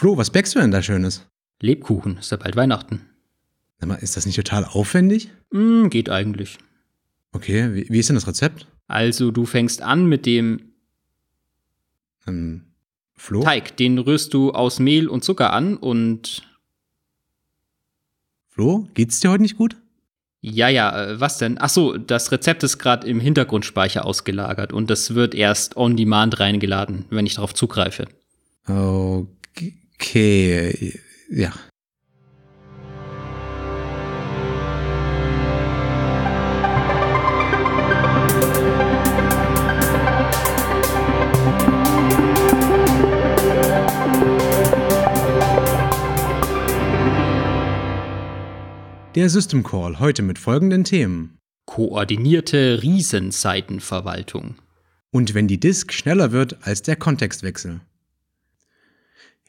Flo, was bäckst du denn da Schönes? Lebkuchen, ist ja bald Weihnachten. Sag mal, ist das nicht total aufwendig? Mm, geht eigentlich. Okay, wie, wie ist denn das Rezept? Also, du fängst an mit dem Ähm, Flo? Teig. Den rührst du aus Mehl und Zucker an und. Flo, geht's dir heute nicht gut? Ja, ja, äh, was denn? Ach so, das Rezept ist gerade im Hintergrundspeicher ausgelagert und das wird erst on demand reingeladen, wenn ich darauf zugreife. Okay, ja. Der System Call heute mit folgenden Themen. Koordinierte Riesenseitenverwaltung. Und wenn die Disk schneller wird als der Kontextwechsel.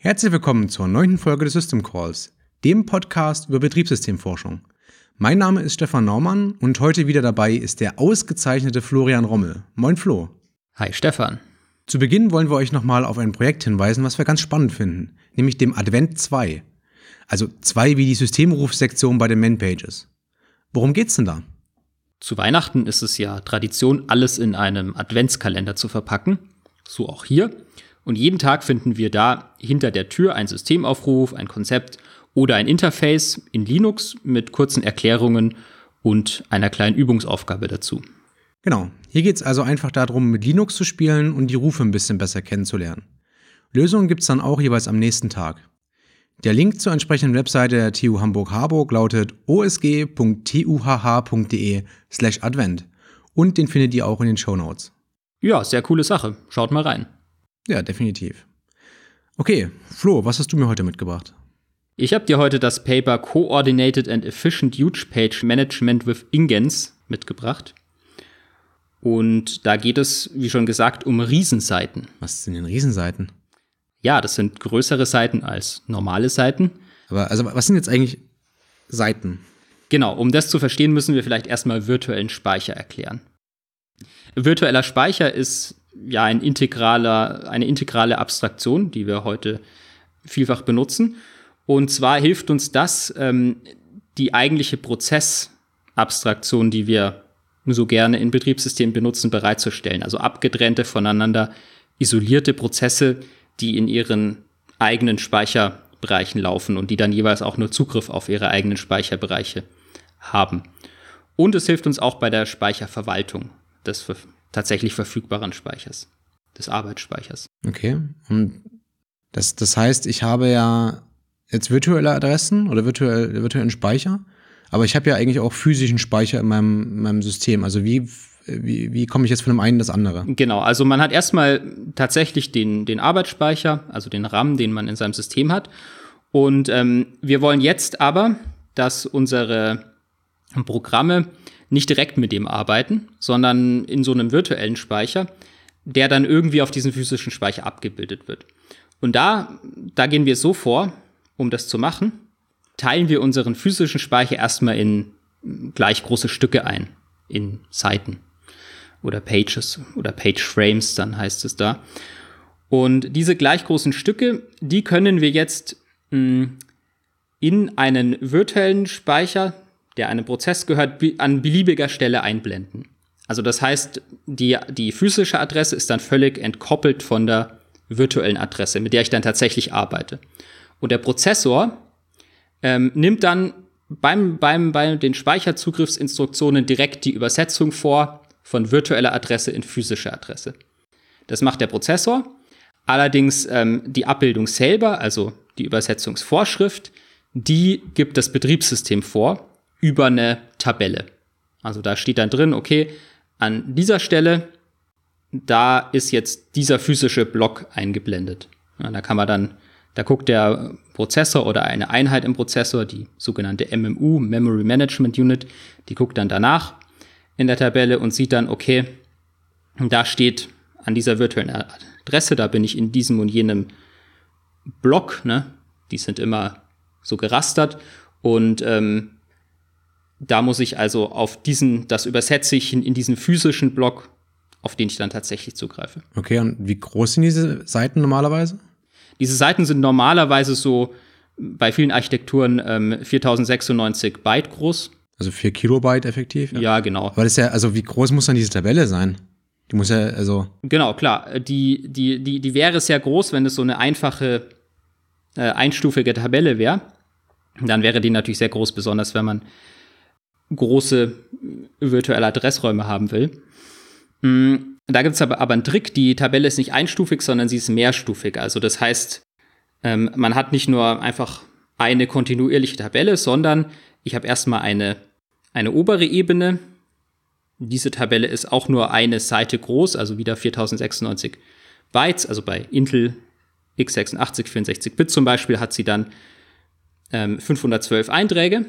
Herzlich willkommen zur neunten Folge des System Calls, dem Podcast über Betriebssystemforschung. Mein Name ist Stefan Naumann und heute wieder dabei ist der ausgezeichnete Florian Rommel. Moin Flo. Hi Stefan. Zu Beginn wollen wir euch nochmal auf ein Projekt hinweisen, was wir ganz spannend finden, nämlich dem Advent 2. Also 2 wie die Systemrufsektion bei den Man-Pages. Worum geht's denn da? Zu Weihnachten ist es ja Tradition, alles in einem Adventskalender zu verpacken. So auch hier. Und jeden Tag finden wir da hinter der Tür einen Systemaufruf, ein Konzept oder ein Interface in Linux mit kurzen Erklärungen und einer kleinen Übungsaufgabe dazu. Genau, hier geht's also einfach darum, mit Linux zu spielen und die Rufe ein bisschen besser kennenzulernen. Lösungen gibt's dann auch jeweils am nächsten Tag. Der Link zur entsprechenden Webseite der TU Hamburg-Harburg lautet osg.tuhh.de slash advent und den findet ihr auch in den Show Notes. Ja, sehr coole Sache. Schaut mal rein. Ja, definitiv. Okay, Flo, was hast du mir heute mitgebracht? Ich habe dir heute das Paper Coordinated and Efficient Huge Page Management with Ingens mitgebracht. Und da geht es, wie schon gesagt, um Riesenseiten. Was sind denn Riesenseiten? Ja, das sind größere Seiten als normale Seiten. Aber also was sind jetzt eigentlich Seiten? Genau, um das zu verstehen, müssen wir vielleicht erstmal virtuellen Speicher erklären. Virtueller Speicher ist ja ein integraler, eine integrale Abstraktion, die wir heute vielfach benutzen. Und zwar hilft uns das, ähm, die eigentliche Prozessabstraktion, die wir so gerne in Betriebssystemen benutzen, bereitzustellen. Also abgetrennte, voneinander isolierte Prozesse, die in ihren eigenen Speicherbereichen laufen und die dann jeweils auch nur Zugriff auf ihre eigenen Speicherbereiche haben. Und es hilft uns auch bei der Speicherverwaltung des tatsächlich verfügbaren Speichers, des Arbeitsspeichers. Okay. Und das, das heißt, ich habe ja jetzt virtuelle Adressen oder virtuell, virtuellen Speicher, aber ich habe ja eigentlich auch physischen Speicher in meinem, in meinem System. Also wie, wie, wie komme ich jetzt von dem einen in das andere? Genau, also man hat erstmal tatsächlich den, den Arbeitsspeicher, also den RAM, den man in seinem System hat. Und ähm, wir wollen jetzt aber, dass unsere Programme nicht direkt mit dem arbeiten, sondern in so einem virtuellen Speicher, der dann irgendwie auf diesen physischen Speicher abgebildet wird. Und da, da gehen wir so vor, um das zu machen, teilen wir unseren physischen Speicher erstmal in gleich große Stücke ein, in Seiten oder Pages oder Page Frames, dann heißt es da. Und diese gleich großen Stücke, die können wir jetzt mh, in einen virtuellen Speicher, der einem Prozess gehört, an beliebiger Stelle einblenden. Also das heißt, die, die physische Adresse ist dann völlig entkoppelt von der virtuellen Adresse, mit der ich dann tatsächlich arbeite. Und der Prozessor ähm, nimmt dann beim, beim, bei den Speicherzugriffsinstruktionen direkt die Übersetzung vor von virtueller Adresse in physische Adresse. Das macht der Prozessor. Allerdings ähm, die Abbildung selber, also die Übersetzungsvorschrift, die gibt das Betriebssystem vor über eine Tabelle. Also da steht dann drin, okay, an dieser Stelle, da ist jetzt dieser physische Block eingeblendet. Ja, da kann man dann, da guckt der Prozessor oder eine Einheit im Prozessor, die sogenannte MMU, Memory Management Unit, die guckt dann danach in der Tabelle und sieht dann, okay, da steht an dieser virtuellen Adresse, da bin ich in diesem und jenem Block, ne? Die sind immer so gerastert und ähm, da muss ich also auf diesen, das übersetze ich in, in diesen physischen Block, auf den ich dann tatsächlich zugreife. Okay, und wie groß sind diese Seiten normalerweise? Diese Seiten sind normalerweise so bei vielen Architekturen ähm, 4096 Byte groß. Also 4 Kilobyte effektiv? Ja, ja genau. Aber das ist ja, also wie groß muss dann diese Tabelle sein? Die muss ja, also. Genau, klar. Die, die, die, die wäre sehr groß, wenn es so eine einfache äh, einstufige Tabelle wäre. Dann wäre die natürlich sehr groß, besonders wenn man große virtuelle Adressräume haben will. Mhm. Da gibt es aber, aber einen Trick. Die Tabelle ist nicht einstufig, sondern sie ist mehrstufig. Also das heißt, ähm, man hat nicht nur einfach eine kontinuierliche Tabelle, sondern ich habe erstmal eine, eine obere Ebene. Diese Tabelle ist auch nur eine Seite groß, also wieder 4096 Bytes. Also bei Intel x86 64 Bit zum Beispiel hat sie dann ähm, 512 Einträge.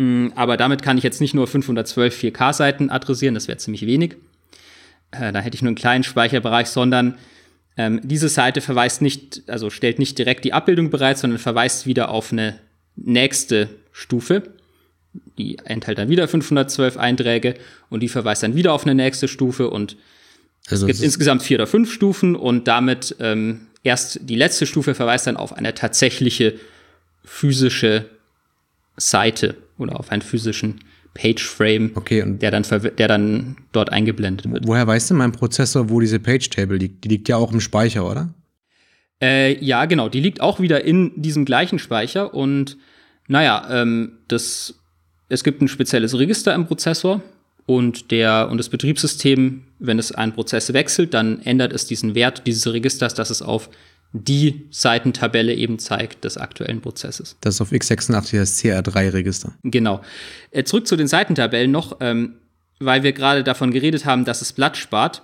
Mm, aber damit kann ich jetzt nicht nur 512 4K-Seiten adressieren, das wäre ziemlich wenig. Äh, da hätte ich nur einen kleinen Speicherbereich, sondern ähm, diese Seite verweist nicht, also stellt nicht direkt die Abbildung bereit, sondern verweist wieder auf eine nächste Stufe. Die enthält dann wieder 512 Einträge und die verweist dann wieder auf eine nächste Stufe und also es gibt insgesamt vier oder fünf Stufen und damit ähm, erst die letzte Stufe verweist dann auf eine tatsächliche physische Seite oder auf einen physischen Page-Frame, okay, der, dann der dann dort eingeblendet wird. Woher weißt du mein Prozessor, wo diese Page-Table liegt? Die liegt ja auch im Speicher, oder? Äh, ja, genau. Die liegt auch wieder in diesem gleichen Speicher und naja, ähm, das, es gibt ein spezielles Register im Prozessor und, der, und das Betriebssystem, wenn es einen Prozess wechselt, dann ändert es diesen Wert dieses Registers, dass es auf die Seitentabelle eben zeigt des aktuellen Prozesses. Das ist auf x86 das CR3-Register. Genau. Äh, zurück zu den Seitentabellen noch, ähm, weil wir gerade davon geredet haben, dass es Blatt spart.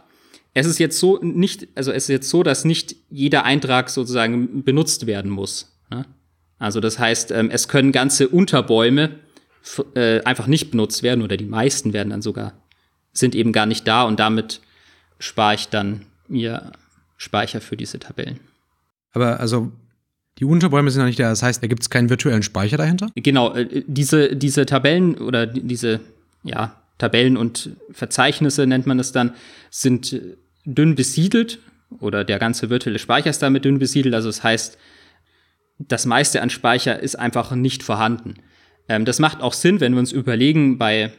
Es ist jetzt so nicht, also es ist jetzt so, dass nicht jeder Eintrag sozusagen benutzt werden muss. Ne? Also das heißt, ähm, es können ganze Unterbäume äh, einfach nicht benutzt werden oder die meisten werden dann sogar sind eben gar nicht da und damit spare ich dann mir Speicher für diese Tabellen. Aber also die Unterbäume sind ja nicht da, das heißt, da gibt es keinen virtuellen Speicher dahinter? Genau, äh, diese, diese Tabellen oder diese ja, Tabellen und Verzeichnisse nennt man es dann, sind dünn besiedelt oder der ganze virtuelle Speicher ist damit dünn besiedelt. Also das heißt, das meiste an Speicher ist einfach nicht vorhanden. Ähm, das macht auch Sinn, wenn wir uns überlegen, bei,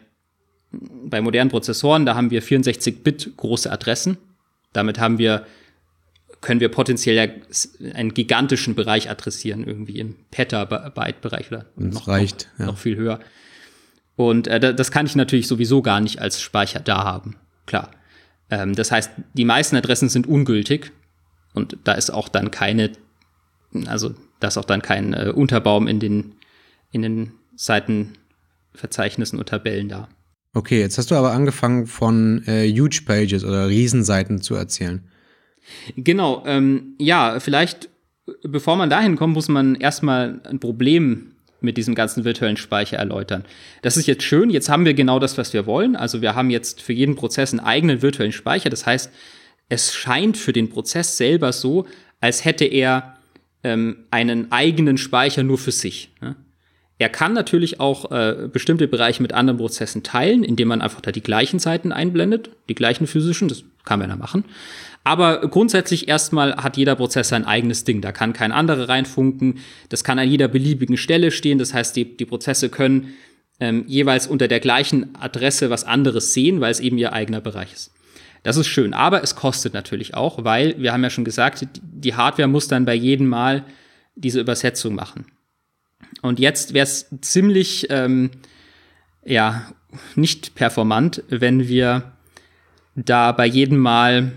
bei modernen Prozessoren, da haben wir 64-Bit große Adressen. Damit haben wir können wir potenziell ja einen gigantischen Bereich adressieren, irgendwie im Petabyte-Bereich oder noch, reicht, noch, ja. noch, viel höher. Und äh, das kann ich natürlich sowieso gar nicht als Speicher da haben. Klar. Ähm, das heißt, die meisten Adressen sind ungültig und da ist auch dann keine, also da ist auch dann kein äh, Unterbaum in den, in den Seitenverzeichnissen und Tabellen da. Okay, jetzt hast du aber angefangen von äh, Huge Pages oder Riesenseiten zu erzählen. Genau, ähm, ja, vielleicht, bevor man dahin kommt, muss man erstmal ein Problem mit diesem ganzen virtuellen Speicher erläutern. Das ist jetzt schön, jetzt haben wir genau das, was wir wollen. Also wir haben jetzt für jeden Prozess einen eigenen virtuellen Speicher. Das heißt, es scheint für den Prozess selber so, als hätte er ähm, einen eigenen Speicher nur für sich. Ne? Er kann natürlich auch äh, bestimmte Bereiche mit anderen Prozessen teilen, indem man einfach da die gleichen Seiten einblendet, die gleichen physischen, das kann man ja machen. Aber grundsätzlich erstmal hat jeder Prozess sein eigenes Ding. Da kann kein anderer reinfunken. Das kann an jeder beliebigen Stelle stehen. Das heißt, die, die Prozesse können ähm, jeweils unter der gleichen Adresse was anderes sehen, weil es eben ihr eigener Bereich ist. Das ist schön, aber es kostet natürlich auch, weil wir haben ja schon gesagt, die Hardware muss dann bei jedem Mal diese Übersetzung machen. Und jetzt wäre es ziemlich, ähm, ja, nicht performant, wenn wir da bei jedem Mal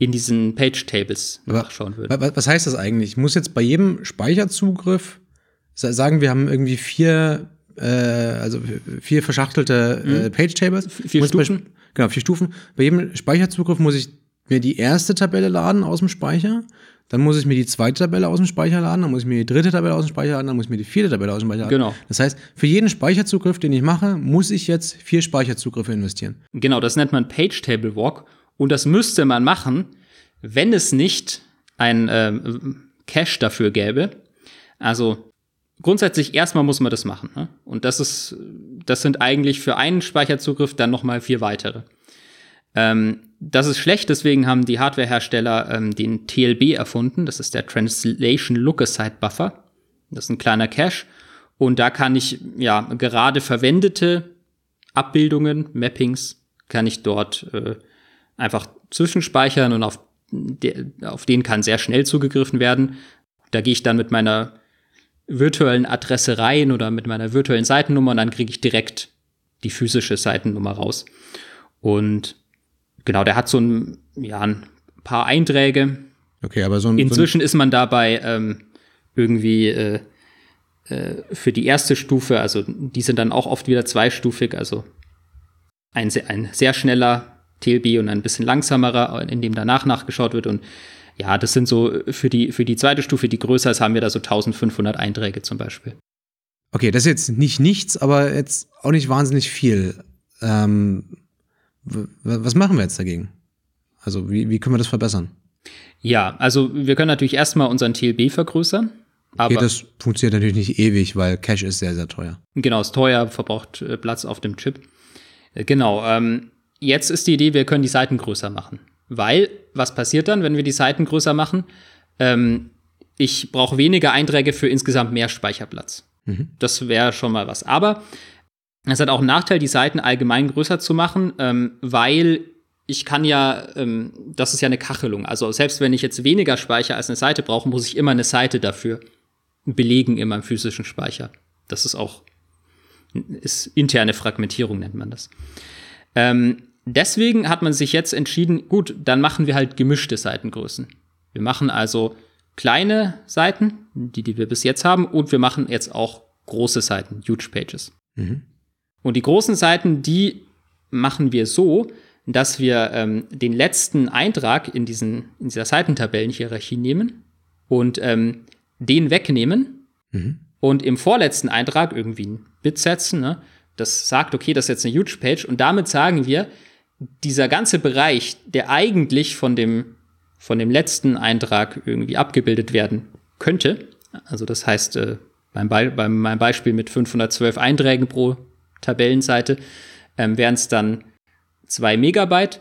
in diesen Page-Tables nachschauen würden. Was heißt das eigentlich? Ich muss jetzt bei jedem Speicherzugriff sagen, wir haben irgendwie vier, äh, also vier verschachtelte äh, mhm. Page-Tables. Vier Stufen. genau, vier Stufen. Bei jedem Speicherzugriff muss ich mir die erste Tabelle laden aus dem Speicher. Dann muss ich mir die zweite Tabelle aus dem Speicher laden, dann muss ich mir die dritte Tabelle aus dem Speicher laden, dann muss ich mir die vierte Tabelle aus dem Speicher laden. Genau. Das heißt, für jeden Speicherzugriff, den ich mache, muss ich jetzt vier Speicherzugriffe investieren. Genau, das nennt man Page Table Walk. Und das müsste man machen, wenn es nicht ein äh, Cache dafür gäbe. Also grundsätzlich erstmal muss man das machen. Ne? Und das ist, das sind eigentlich für einen Speicherzugriff dann noch mal vier weitere. Ähm, das ist schlecht, deswegen haben die Hardwarehersteller ähm, den TLB erfunden. Das ist der Translation Look-Aside Buffer. Das ist ein kleiner Cache. Und da kann ich ja gerade verwendete Abbildungen, Mappings, kann ich dort äh, einfach zwischenspeichern und auf, de auf den kann sehr schnell zugegriffen werden. Da gehe ich dann mit meiner virtuellen Adresse rein oder mit meiner virtuellen Seitennummer und dann kriege ich direkt die physische Seitennummer raus. Und genau, der hat so ein, ja, ein paar Einträge. Okay, aber so ein. Inzwischen so ein ist man dabei ähm, irgendwie äh, äh, für die erste Stufe, also die sind dann auch oft wieder zweistufig, also ein, ein sehr schneller TLB und ein bisschen langsamerer, in dem danach nachgeschaut wird. Und ja, das sind so für die, für die zweite Stufe, die größer ist, haben wir da so 1500 Einträge zum Beispiel. Okay, das ist jetzt nicht nichts, aber jetzt auch nicht wahnsinnig viel. Ähm, was machen wir jetzt dagegen? Also, wie, wie können wir das verbessern? Ja, also wir können natürlich erstmal unseren TLB vergrößern. Aber okay, das funktioniert natürlich nicht ewig, weil Cache ist sehr, sehr teuer. Genau, ist teuer, verbraucht äh, Platz auf dem Chip. Äh, genau, ähm, jetzt ist die Idee, wir können die Seiten größer machen. Weil, was passiert dann, wenn wir die Seiten größer machen? Ähm, ich brauche weniger Einträge für insgesamt mehr Speicherplatz. Mhm. Das wäre schon mal was. Aber es hat auch einen Nachteil, die Seiten allgemein größer zu machen, ähm, weil ich kann ja, ähm, das ist ja eine Kachelung. Also selbst wenn ich jetzt weniger Speicher als eine Seite brauche, muss ich immer eine Seite dafür belegen in meinem physischen Speicher. Das ist auch ist interne Fragmentierung, nennt man das. Ähm, deswegen hat man sich jetzt entschieden, gut, dann machen wir halt gemischte Seitengrößen. Wir machen also kleine Seiten, die, die wir bis jetzt haben, und wir machen jetzt auch große Seiten, Huge Pages. Mhm. Und die großen Seiten, die machen wir so, dass wir ähm, den letzten Eintrag in, diesen, in dieser Seitentabellenhierarchie nehmen und ähm, den wegnehmen mhm. und im vorletzten Eintrag irgendwie ein Bit setzen, ne? das sagt, okay, das ist jetzt eine Huge Page und damit sagen wir, dieser ganze Bereich, der eigentlich von dem, von dem letzten Eintrag irgendwie abgebildet werden könnte, also das heißt, äh, beim, Be beim meinem Beispiel mit 512 Einträgen pro Tabellenseite, ähm, wären es dann zwei Megabyte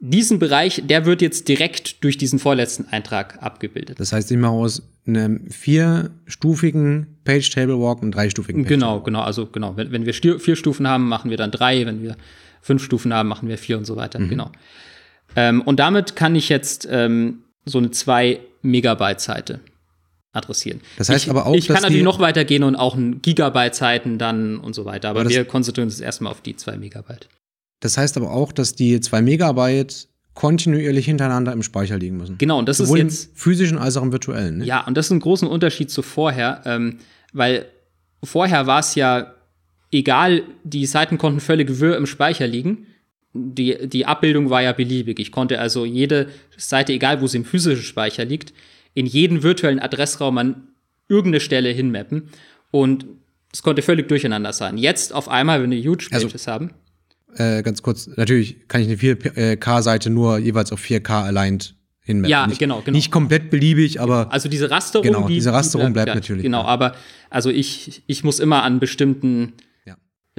diesen Bereich, der wird jetzt direkt durch diesen vorletzten Eintrag abgebildet. Das heißt, ich mache aus einem vierstufigen Page Table Walk einen dreistufigen Page Genau, genau. Also genau, wenn, wenn wir vier Stufen haben, machen wir dann drei. Wenn wir fünf Stufen haben, machen wir vier und so weiter. Mhm. Genau. Ähm, und damit kann ich jetzt ähm, so eine zwei Megabyte Seite adressieren. Das heißt ich, aber auch, ich kann natürlich noch weiter gehen und auch ein Gigabyte Seiten dann und so weiter. Aber, aber wir konzentrieren uns erstmal auf die zwei Megabyte. Das heißt aber auch, dass die zwei Megabyte kontinuierlich hintereinander im Speicher liegen müssen. Genau, und das Sowohl ist jetzt. Im physischen als auch im virtuellen. Ne? Ja, und das ist ein großen Unterschied zu vorher, ähm, weil vorher war es ja egal, die Seiten konnten völlig wirr im Speicher liegen. Die, die Abbildung war ja beliebig. Ich konnte also jede Seite, egal wo sie im physischen Speicher liegt, in jeden virtuellen Adressraum an irgendeine Stelle hinmappen. Und es konnte völlig durcheinander sein. Jetzt auf einmal, wenn wir Huge also Pages haben äh, ganz kurz, natürlich kann ich eine 4K-Seite nur jeweils auf 4K aligned hinmappen. Ja, nicht, genau, genau. Nicht komplett beliebig, aber. Also diese Rasterung. Genau, die, diese Rasterung bleibt, bleibt natürlich. Genau, aber also ich, ich muss immer an bestimmten ja.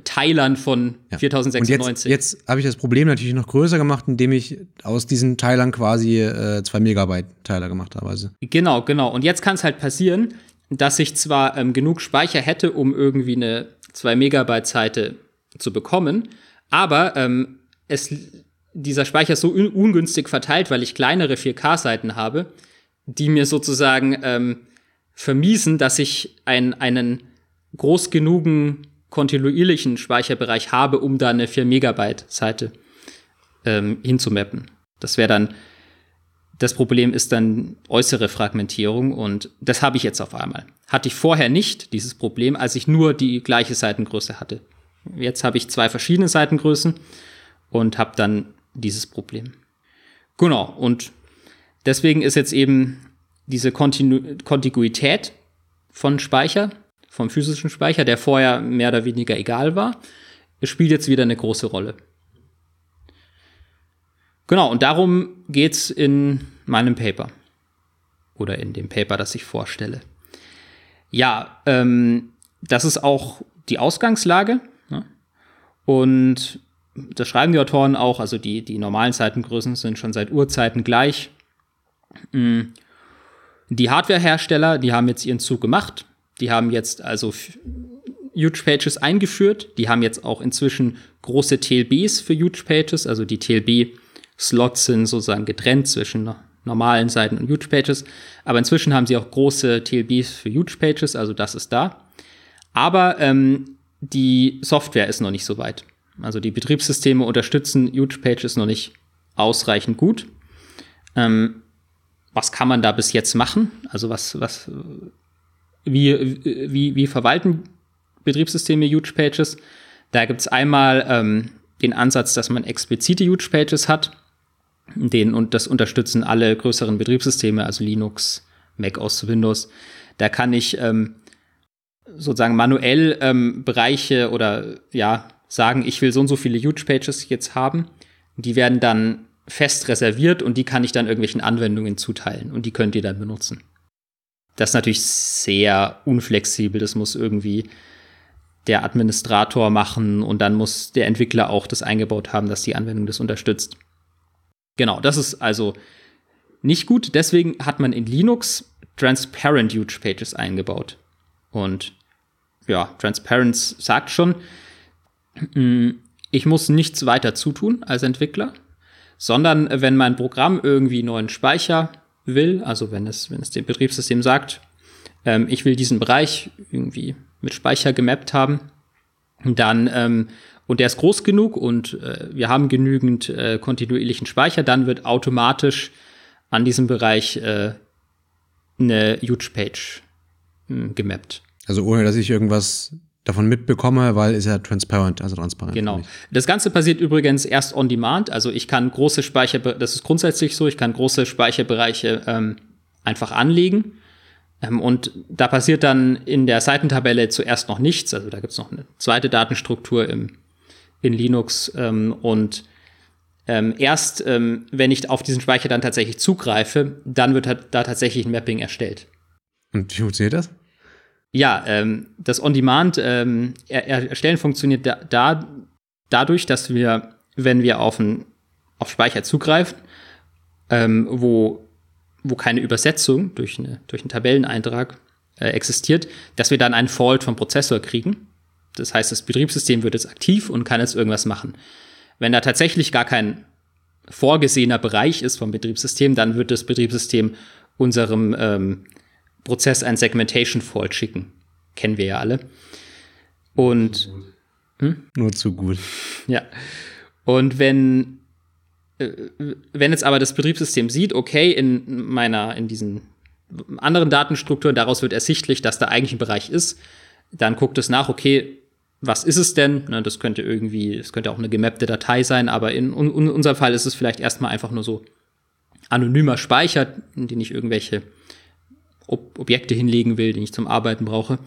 Teilern von ja. 4096. Und jetzt, jetzt habe ich das Problem natürlich noch größer gemacht, indem ich aus diesen Teilern quasi äh, zwei Megabyte Teiler gemacht habe. Also. Genau, genau. Und jetzt kann es halt passieren, dass ich zwar ähm, genug Speicher hätte, um irgendwie eine 2 Megabyte Seite zu bekommen, aber ähm, es, dieser Speicher ist so un ungünstig verteilt, weil ich kleinere 4K-Seiten habe, die mir sozusagen ähm, vermiesen, dass ich ein, einen groß genugen kontinuierlichen Speicherbereich habe, um da eine 4 Megabyte-Seite ähm, hinzumappen. Das wäre dann, das Problem ist dann äußere Fragmentierung und das habe ich jetzt auf einmal. Hatte ich vorher nicht, dieses Problem, als ich nur die gleiche Seitengröße hatte. Jetzt habe ich zwei verschiedene Seitengrößen und habe dann dieses Problem. Genau, und deswegen ist jetzt eben diese Kontinu Kontiguität von Speicher, vom physischen Speicher, der vorher mehr oder weniger egal war, spielt jetzt wieder eine große Rolle. Genau, und darum geht es in meinem Paper. Oder in dem Paper, das ich vorstelle. Ja, ähm, das ist auch die Ausgangslage. Und das schreiben die Autoren auch, also die, die normalen Seitengrößen sind schon seit Urzeiten gleich. Mm. Die Hardwarehersteller, die haben jetzt ihren Zug gemacht. Die haben jetzt also Huge Pages eingeführt. Die haben jetzt auch inzwischen große TLBs für Huge Pages. Also die TLB-Slots sind sozusagen getrennt zwischen normalen Seiten und Huge Pages. Aber inzwischen haben sie auch große TLBs für Huge Pages. Also das ist da. Aber ähm, die Software ist noch nicht so weit. Also die Betriebssysteme unterstützen Huge Pages noch nicht ausreichend gut. Ähm, was kann man da bis jetzt machen? Also was, was, wie, wie, wie verwalten Betriebssysteme Huge Pages? Da gibt es einmal ähm, den Ansatz, dass man explizite Huge Pages hat. Den, und das unterstützen alle größeren Betriebssysteme, also Linux, Mac OS, Windows. Da kann ich ähm, sozusagen manuell ähm, Bereiche oder ja sagen, ich will so und so viele Huge Pages jetzt haben. Die werden dann fest reserviert und die kann ich dann irgendwelchen Anwendungen zuteilen und die könnt ihr dann benutzen. Das ist natürlich sehr unflexibel. Das muss irgendwie der Administrator machen und dann muss der Entwickler auch das eingebaut haben, dass die Anwendung das unterstützt. Genau, das ist also nicht gut. Deswegen hat man in Linux Transparent Huge Pages eingebaut. Und ja, Transparency sagt schon, ich muss nichts weiter zutun als Entwickler, sondern wenn mein Programm irgendwie neuen Speicher will, also wenn es, wenn es dem Betriebssystem sagt, ähm, ich will diesen Bereich irgendwie mit Speicher gemappt haben, dann ähm, und der ist groß genug und äh, wir haben genügend äh, kontinuierlichen Speicher, dann wird automatisch an diesem Bereich äh, eine Huge Page hm, gemappt. Also ohne, dass ich irgendwas davon mitbekomme, weil ist ja transparent, also transparent. Genau. Das Ganze passiert übrigens erst on demand. Also ich kann große Speicher, das ist grundsätzlich so, ich kann große Speicherbereiche ähm, einfach anlegen. Ähm, und da passiert dann in der Seitentabelle zuerst noch nichts. Also da gibt es noch eine zweite Datenstruktur im, in Linux. Ähm, und ähm, erst ähm, wenn ich auf diesen Speicher dann tatsächlich zugreife, dann wird da tatsächlich ein Mapping erstellt. Und wie funktioniert das? Ja, ähm, das On-Demand ähm, er funktioniert da, da, dadurch, dass wir, wenn wir auf, ein, auf Speicher zugreifen, ähm, wo, wo keine Übersetzung durch, eine, durch einen Tabelleneintrag äh, existiert, dass wir dann einen Fault vom Prozessor kriegen. Das heißt, das Betriebssystem wird jetzt aktiv und kann jetzt irgendwas machen. Wenn da tatsächlich gar kein vorgesehener Bereich ist vom Betriebssystem, dann wird das Betriebssystem unserem ähm, Prozess ein Segmentation Fault schicken. Kennen wir ja alle. Und hm? nur zu gut. Ja. Und wenn äh, wenn jetzt aber das Betriebssystem sieht, okay, in meiner in diesen anderen Datenstrukturen daraus wird ersichtlich, dass da eigentlich ein Bereich ist, dann guckt es nach, okay, was ist es denn? das könnte irgendwie, es könnte auch eine gemappte Datei sein, aber in, in unserem Fall ist es vielleicht erstmal einfach nur so anonymer Speicher, in den ich irgendwelche Ob Objekte hinlegen will, die ich zum Arbeiten brauche,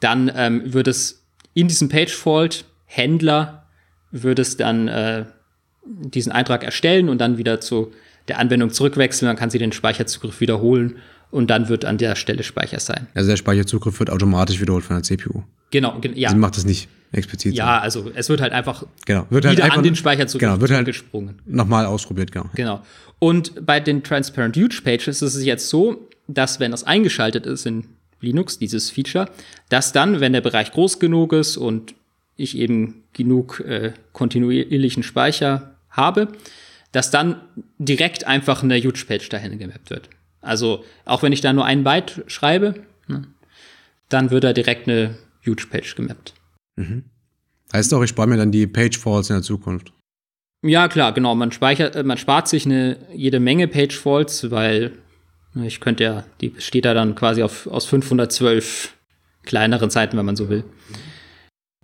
dann ähm, wird es in diesem Page-Fault Händler wird es dann äh, diesen Eintrag erstellen und dann wieder zu der Anwendung zurückwechseln. Dann kann sie den Speicherzugriff wiederholen und dann wird an der Stelle Speicher sein. Also der Speicherzugriff wird automatisch wiederholt von der CPU. Genau, ja. Sie macht das nicht explizit. Ja, so. also es wird halt einfach genau, wird halt wieder einfach, an den Speicherzugriff genau, wird halt gesprungen. Nochmal ausprobiert, genau. Genau. Und bei den Transparent Huge Pages ist es jetzt so, dass wenn das eingeschaltet ist in Linux, dieses Feature, dass dann, wenn der Bereich groß genug ist und ich eben genug äh, kontinuierlichen Speicher habe, dass dann direkt einfach eine Huge Page dahin gemappt wird. Also auch wenn ich da nur ein Byte schreibe, ne, dann wird da direkt eine Huge Page gemappt. Mhm. Heißt auch, ich spare mir dann die Page Faults in der Zukunft. Ja, klar, genau. Man speichert, äh, man spart sich eine jede Menge Page Faults, weil ich könnte ja, die besteht da dann quasi auf, aus 512 kleineren Seiten, wenn man so will.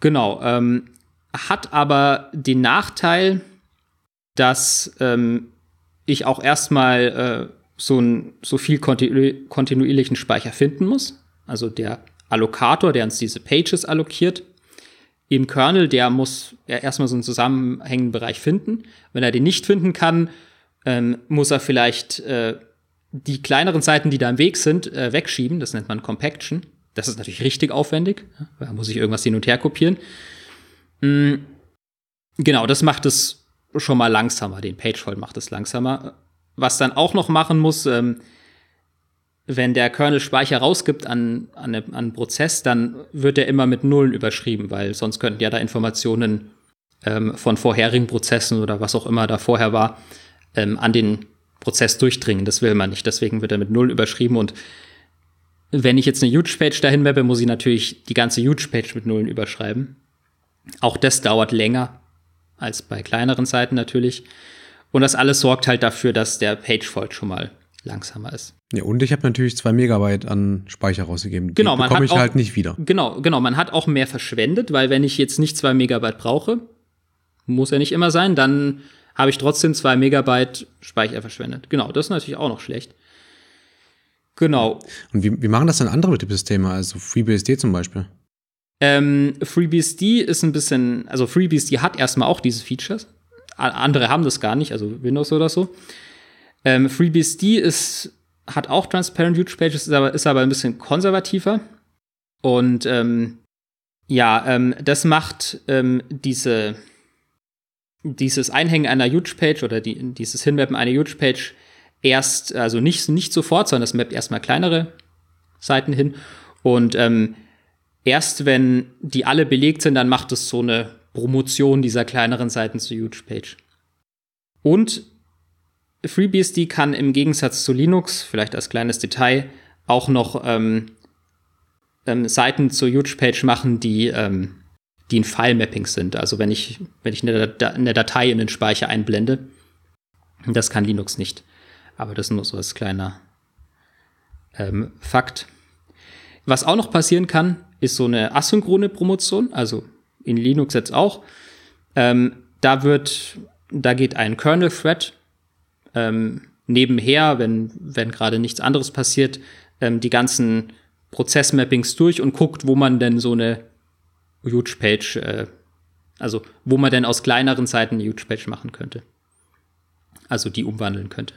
Genau. Ähm, hat aber den Nachteil, dass ähm, ich auch erstmal äh, so, ein, so viel kontinu kontinuierlichen Speicher finden muss. Also der Allokator, der uns diese Pages allokiert, im Kernel, der muss ja erstmal so einen zusammenhängenden Bereich finden. Wenn er den nicht finden kann, ähm, muss er vielleicht äh, die kleineren Seiten, die da im Weg sind, äh, wegschieben. Das nennt man Compaction. Das ist natürlich richtig aufwendig. Da muss ich irgendwas hin und her kopieren. Mm. Genau, das macht es schon mal langsamer. Den Pagefold macht es langsamer. Was dann auch noch machen muss, ähm, wenn der Kernel Speicher rausgibt an, an, an einen Prozess, dann wird er immer mit Nullen überschrieben, weil sonst könnten ja da Informationen ähm, von vorherigen Prozessen oder was auch immer da vorher war, ähm, an den Prozess durchdringen. Das will man nicht. Deswegen wird er mit Null überschrieben. Und wenn ich jetzt eine Huge-Page dahin mappe, muss ich natürlich die ganze Huge-Page mit Nullen überschreiben. Auch das dauert länger als bei kleineren Seiten natürlich. Und das alles sorgt halt dafür, dass der Page-Fault schon mal langsamer ist. Ja, und ich habe natürlich zwei Megabyte an Speicher rausgegeben. Genau, Die bekomme ich auch, halt nicht wieder. Genau, genau. Man hat auch mehr verschwendet, weil wenn ich jetzt nicht zwei Megabyte brauche, muss ja nicht immer sein, dann habe ich trotzdem zwei Megabyte Speicher verschwendet. Genau, das ist natürlich auch noch schlecht. Genau. Und wie, wie machen das dann andere Betriebssysteme, also FreeBSD zum Beispiel? Ähm, FreeBSD ist ein bisschen, also FreeBSD hat erstmal auch diese Features. Andere haben das gar nicht, also Windows oder so. Ähm, FreeBSD ist, hat auch Transparent Huge Pages, ist aber, ist aber ein bisschen konservativer. Und ähm, ja, ähm, das macht ähm, diese, dieses Einhängen einer Huge Page oder die, dieses Hinmappen einer Huge Page erst, also nicht, nicht sofort, sondern das mappt erstmal kleinere Seiten hin. Und ähm, erst wenn die alle belegt sind, dann macht es so eine Promotion dieser kleineren Seiten zur Huge Page. Und FreeBSD kann im Gegensatz zu Linux, vielleicht als kleines Detail, auch noch ähm, ähm, Seiten zur Huge-Page machen, die, ähm, die in File-Mapping sind. Also wenn ich, wenn ich eine, eine, Datei in den Speicher einblende. Das kann Linux nicht. Aber das ist nur so als kleiner ähm, Fakt. Was auch noch passieren kann, ist so eine asynchrone Promotion, also in Linux jetzt auch. Ähm, da wird, da geht ein Kernel-Thread ähm, nebenher, wenn, wenn gerade nichts anderes passiert, ähm, die ganzen Prozessmappings durch und guckt, wo man denn so eine Huge Page, äh, also wo man denn aus kleineren Seiten eine Huge Page machen könnte. Also die umwandeln könnte.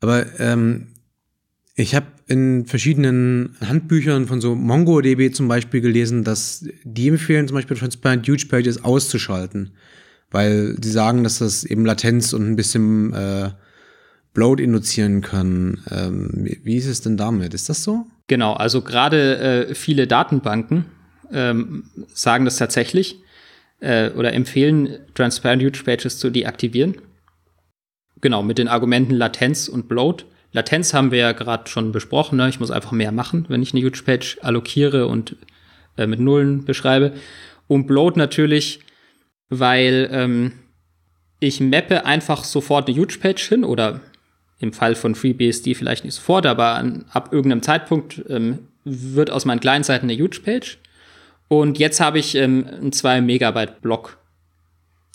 Aber ähm, ich habe in verschiedenen Handbüchern von so MongoDB zum Beispiel gelesen, dass die empfehlen, zum Beispiel Transparent Huge Pages auszuschalten, weil sie sagen, dass das eben Latenz und ein bisschen äh, Bloat induzieren können. Ähm, wie ist es denn damit? Ist das so? Genau, also gerade äh, viele Datenbanken ähm, sagen das tatsächlich äh, oder empfehlen, Transparent Huge Pages zu deaktivieren. Genau, mit den Argumenten Latenz und Bloat. Latenz haben wir ja gerade schon besprochen. Ne? Ich muss einfach mehr machen, wenn ich eine Huge Page allokiere und äh, mit Nullen beschreibe. Und Bloat natürlich, weil ähm, ich mappe einfach sofort eine Huge Page hin oder im Fall von FreeBSD vielleicht nicht sofort, aber an, ab irgendeinem Zeitpunkt ähm, wird aus meinen kleinen Seiten eine Huge-Page. Und jetzt habe ich ähm, einen 2 Megabyte Block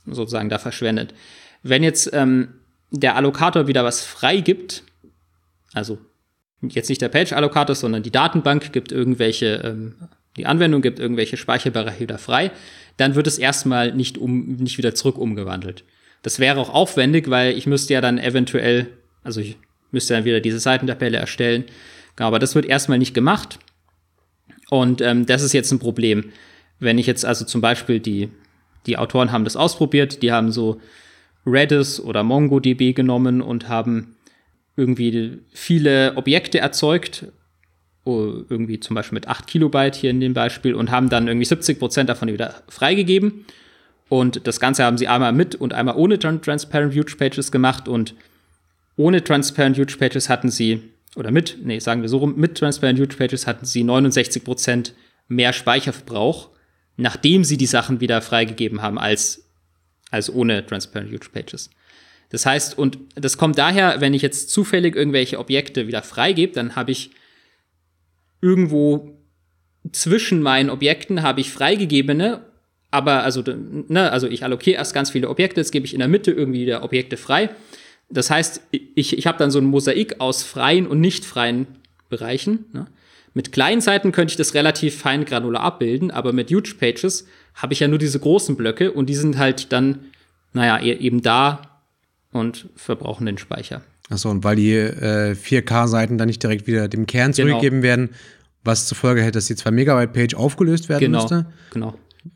sozusagen da verschwendet. Wenn jetzt ähm, der Allokator wieder was freigibt, also jetzt nicht der Page-Allokator, sondern die Datenbank gibt irgendwelche, ähm, die Anwendung gibt irgendwelche Speicherbereiche wieder frei, dann wird es erstmal nicht, um, nicht wieder zurück umgewandelt. Das wäre auch aufwendig, weil ich müsste ja dann eventuell also ich müsste dann wieder diese Seitentabelle erstellen. Aber das wird erstmal nicht gemacht. Und ähm, das ist jetzt ein Problem. Wenn ich jetzt also zum Beispiel die, die Autoren haben das ausprobiert, die haben so Redis oder MongoDB genommen und haben irgendwie viele Objekte erzeugt, oh, irgendwie zum Beispiel mit 8 Kilobyte hier in dem Beispiel und haben dann irgendwie 70 Prozent davon wieder freigegeben. Und das Ganze haben sie einmal mit und einmal ohne Transparent Huge Pages gemacht und ohne Transparent Huge Pages hatten sie, oder mit, nee, sagen wir so rum, mit Transparent Huge Pages hatten sie 69% mehr Speicherverbrauch, nachdem sie die Sachen wieder freigegeben haben, als, als ohne Transparent Huge Pages. Das heißt, und das kommt daher, wenn ich jetzt zufällig irgendwelche Objekte wieder freigebe, dann habe ich irgendwo zwischen meinen Objekten habe ich freigegebene, aber also, ne, also ich allokiere erst ganz viele Objekte, jetzt gebe ich in der Mitte irgendwie wieder Objekte frei das heißt, ich, ich habe dann so ein Mosaik aus freien und nicht freien Bereichen. Ne? Mit kleinen Seiten könnte ich das relativ fein granular abbilden, aber mit Huge Pages habe ich ja nur diese großen Blöcke und die sind halt dann, naja, e-, eben da und verbrauchen den Speicher. Achso, und weil die äh, 4K-Seiten dann nicht direkt wieder dem Kern genau. zurückgegeben genau. werden, was zur Folge hätte, dass die 2 Megabyte Page aufgelöst werden genau, müsste, genau.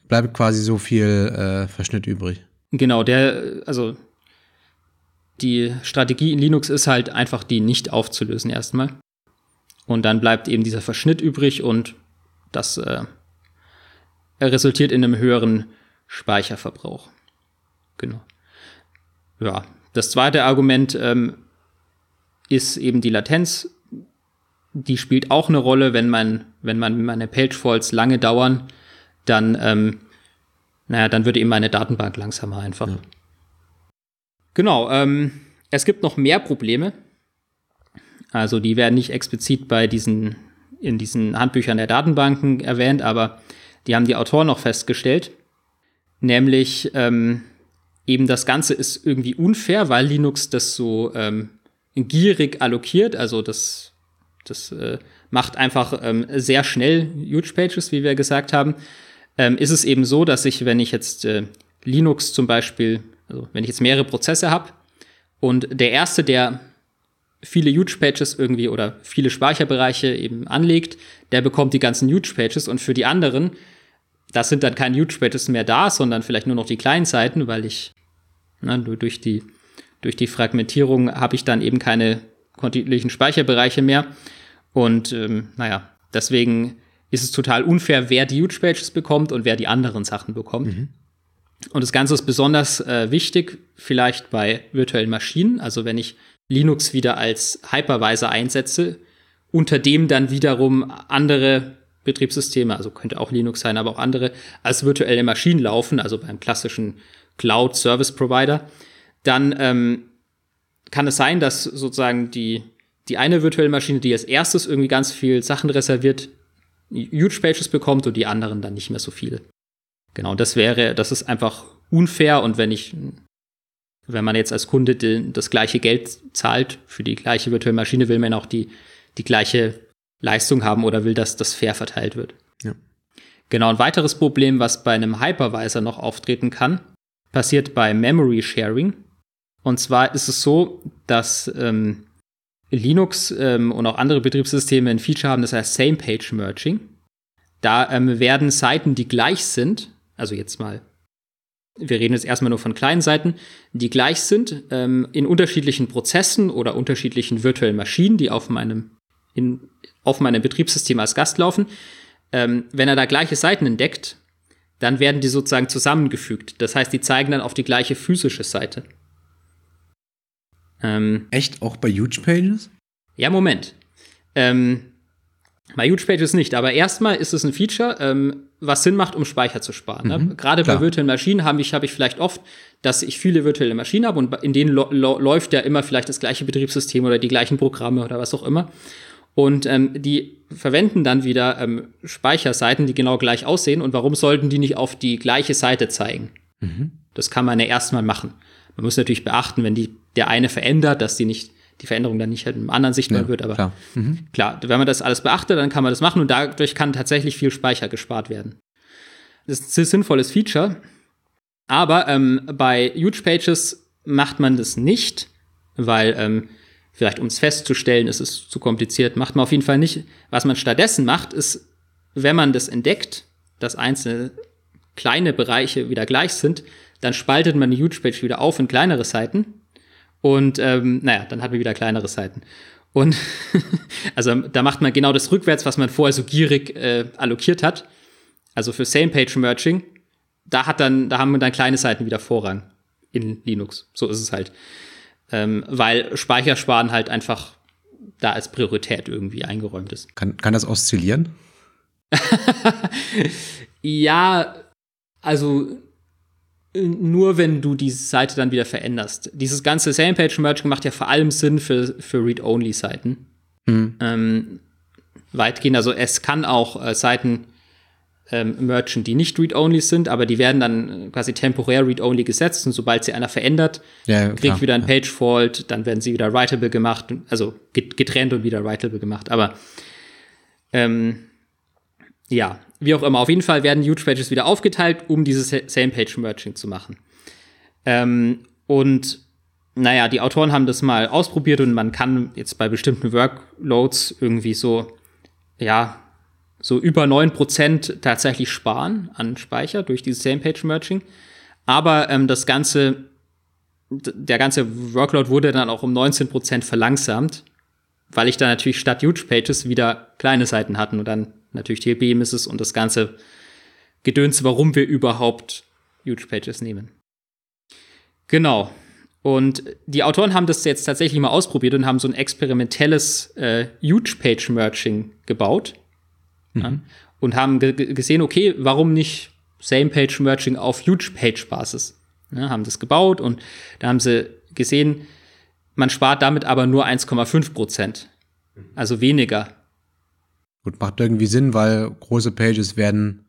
bleibt quasi so viel äh, Verschnitt übrig. Genau, der, also die Strategie in Linux ist halt einfach, die nicht aufzulösen erstmal. Und dann bleibt eben dieser Verschnitt übrig und das äh, resultiert in einem höheren Speicherverbrauch. Genau. Ja, das zweite Argument ähm, ist eben die Latenz. Die spielt auch eine Rolle, wenn man, wenn man meine Page Faults lange dauern, dann, ähm, naja, dann wird eben meine Datenbank langsamer einfach. Ja. Genau, ähm, es gibt noch mehr Probleme. Also die werden nicht explizit bei diesen, in diesen Handbüchern der Datenbanken erwähnt, aber die haben die Autoren noch festgestellt. Nämlich ähm, eben das Ganze ist irgendwie unfair, weil Linux das so ähm, gierig allokiert. Also das, das äh, macht einfach ähm, sehr schnell Huge Pages, wie wir gesagt haben. Ähm, ist es eben so, dass ich, wenn ich jetzt äh, Linux zum Beispiel also wenn ich jetzt mehrere Prozesse habe und der erste, der viele Huge Pages irgendwie oder viele Speicherbereiche eben anlegt, der bekommt die ganzen Huge Pages und für die anderen, das sind dann keine Huge Pages mehr da, sondern vielleicht nur noch die kleinen Seiten, weil ich ne, durch die durch die Fragmentierung habe ich dann eben keine kontinuierlichen Speicherbereiche mehr und ähm, naja, deswegen ist es total unfair, wer die Huge Pages bekommt und wer die anderen Sachen bekommt. Mhm. Und das Ganze ist besonders äh, wichtig, vielleicht bei virtuellen Maschinen. Also wenn ich Linux wieder als Hypervisor einsetze, unter dem dann wiederum andere Betriebssysteme, also könnte auch Linux sein, aber auch andere, als virtuelle Maschinen laufen, also beim klassischen Cloud Service Provider, dann ähm, kann es sein, dass sozusagen die, die eine virtuelle Maschine, die als erstes irgendwie ganz viel Sachen reserviert, Huge Pages bekommt und die anderen dann nicht mehr so viel. Genau, das wäre, das ist einfach unfair und wenn ich, wenn man jetzt als Kunde die, das gleiche Geld zahlt für die gleiche virtuelle Maschine, will man auch die, die gleiche Leistung haben oder will, dass das fair verteilt wird. Ja. Genau, ein weiteres Problem, was bei einem Hypervisor noch auftreten kann, passiert bei Memory Sharing. Und zwar ist es so, dass ähm, Linux ähm, und auch andere Betriebssysteme ein Feature haben, das heißt Same Page Merging. Da ähm, werden Seiten, die gleich sind, also jetzt mal, wir reden jetzt erstmal nur von kleinen Seiten, die gleich sind, ähm, in unterschiedlichen Prozessen oder unterschiedlichen virtuellen Maschinen, die auf meinem, in, auf meinem Betriebssystem als Gast laufen. Ähm, wenn er da gleiche Seiten entdeckt, dann werden die sozusagen zusammengefügt. Das heißt, die zeigen dann auf die gleiche physische Seite. Ähm, Echt? Auch bei Huge Pages? Ja, Moment. Ähm, bei Huge Pages nicht, aber erstmal ist es ein Feature, ähm, was Sinn macht, um Speicher zu sparen. Ne? Mhm, Gerade bei virtuellen Maschinen habe ich, hab ich vielleicht oft, dass ich viele virtuelle Maschinen habe und in denen läuft ja immer vielleicht das gleiche Betriebssystem oder die gleichen Programme oder was auch immer. Und ähm, die verwenden dann wieder ähm, Speicherseiten, die genau gleich aussehen. Und warum sollten die nicht auf die gleiche Seite zeigen? Mhm. Das kann man ja erstmal machen. Man muss natürlich beachten, wenn die der eine verändert, dass die nicht die Veränderung dann nicht halt im anderen sichtbar ja, wird. Aber klar. Mhm. klar, wenn man das alles beachtet, dann kann man das machen und dadurch kann tatsächlich viel Speicher gespart werden. Das ist ein sinnvolles Feature. Aber ähm, bei Huge Pages macht man das nicht, weil ähm, vielleicht um es festzustellen, ist es zu kompliziert, macht man auf jeden Fall nicht. Was man stattdessen macht, ist, wenn man das entdeckt, dass einzelne kleine Bereiche wieder gleich sind, dann spaltet man die Huge Page wieder auf in kleinere Seiten und ähm, naja, dann hat man wieder kleinere Seiten. Und also da macht man genau das rückwärts, was man vorher so gierig äh, allokiert hat. Also für Same-Page-Merging, da hat dann, da haben wir dann kleine Seiten wieder Vorrang in Linux. So ist es halt. Ähm, weil Speichersparen halt einfach da als Priorität irgendwie eingeräumt ist. Kann, kann das oszillieren? ja, also nur wenn du die Seite dann wieder veränderst. Dieses ganze Same-Page-Merging macht ja vor allem Sinn für, für Read-Only-Seiten. Mhm. Ähm, weitgehend, also es kann auch äh, Seiten ähm, mergen, die nicht Read-Only sind, aber die werden dann quasi temporär Read-Only gesetzt und sobald sie einer verändert, ja, kriegt wieder ein Page-Fault, dann werden sie wieder writable gemacht, also getrennt und wieder writable gemacht. Aber ähm, ja, wie auch immer. Auf jeden Fall werden Huge Pages wieder aufgeteilt, um dieses Same-Page-Merging zu machen. Ähm, und naja, die Autoren haben das mal ausprobiert und man kann jetzt bei bestimmten Workloads irgendwie so, ja, so über 9% tatsächlich sparen an Speicher durch dieses Same-Page-Merging. Aber ähm, das Ganze, der ganze Workload wurde dann auch um 19% verlangsamt, weil ich dann natürlich statt Huge Pages wieder kleine Seiten hatten und dann natürlich TLB Misses und das ganze Gedöns, warum wir überhaupt Huge Pages nehmen. Genau. Und die Autoren haben das jetzt tatsächlich mal ausprobiert und haben so ein experimentelles äh, Huge Page Merging gebaut. Mhm. Ja, und haben gesehen, okay, warum nicht Same Page Merging auf Huge Page Basis? Ja, haben das gebaut und da haben sie gesehen, man spart damit aber nur 1,5 Prozent. Also weniger. Gut, macht irgendwie Sinn, weil große Pages werden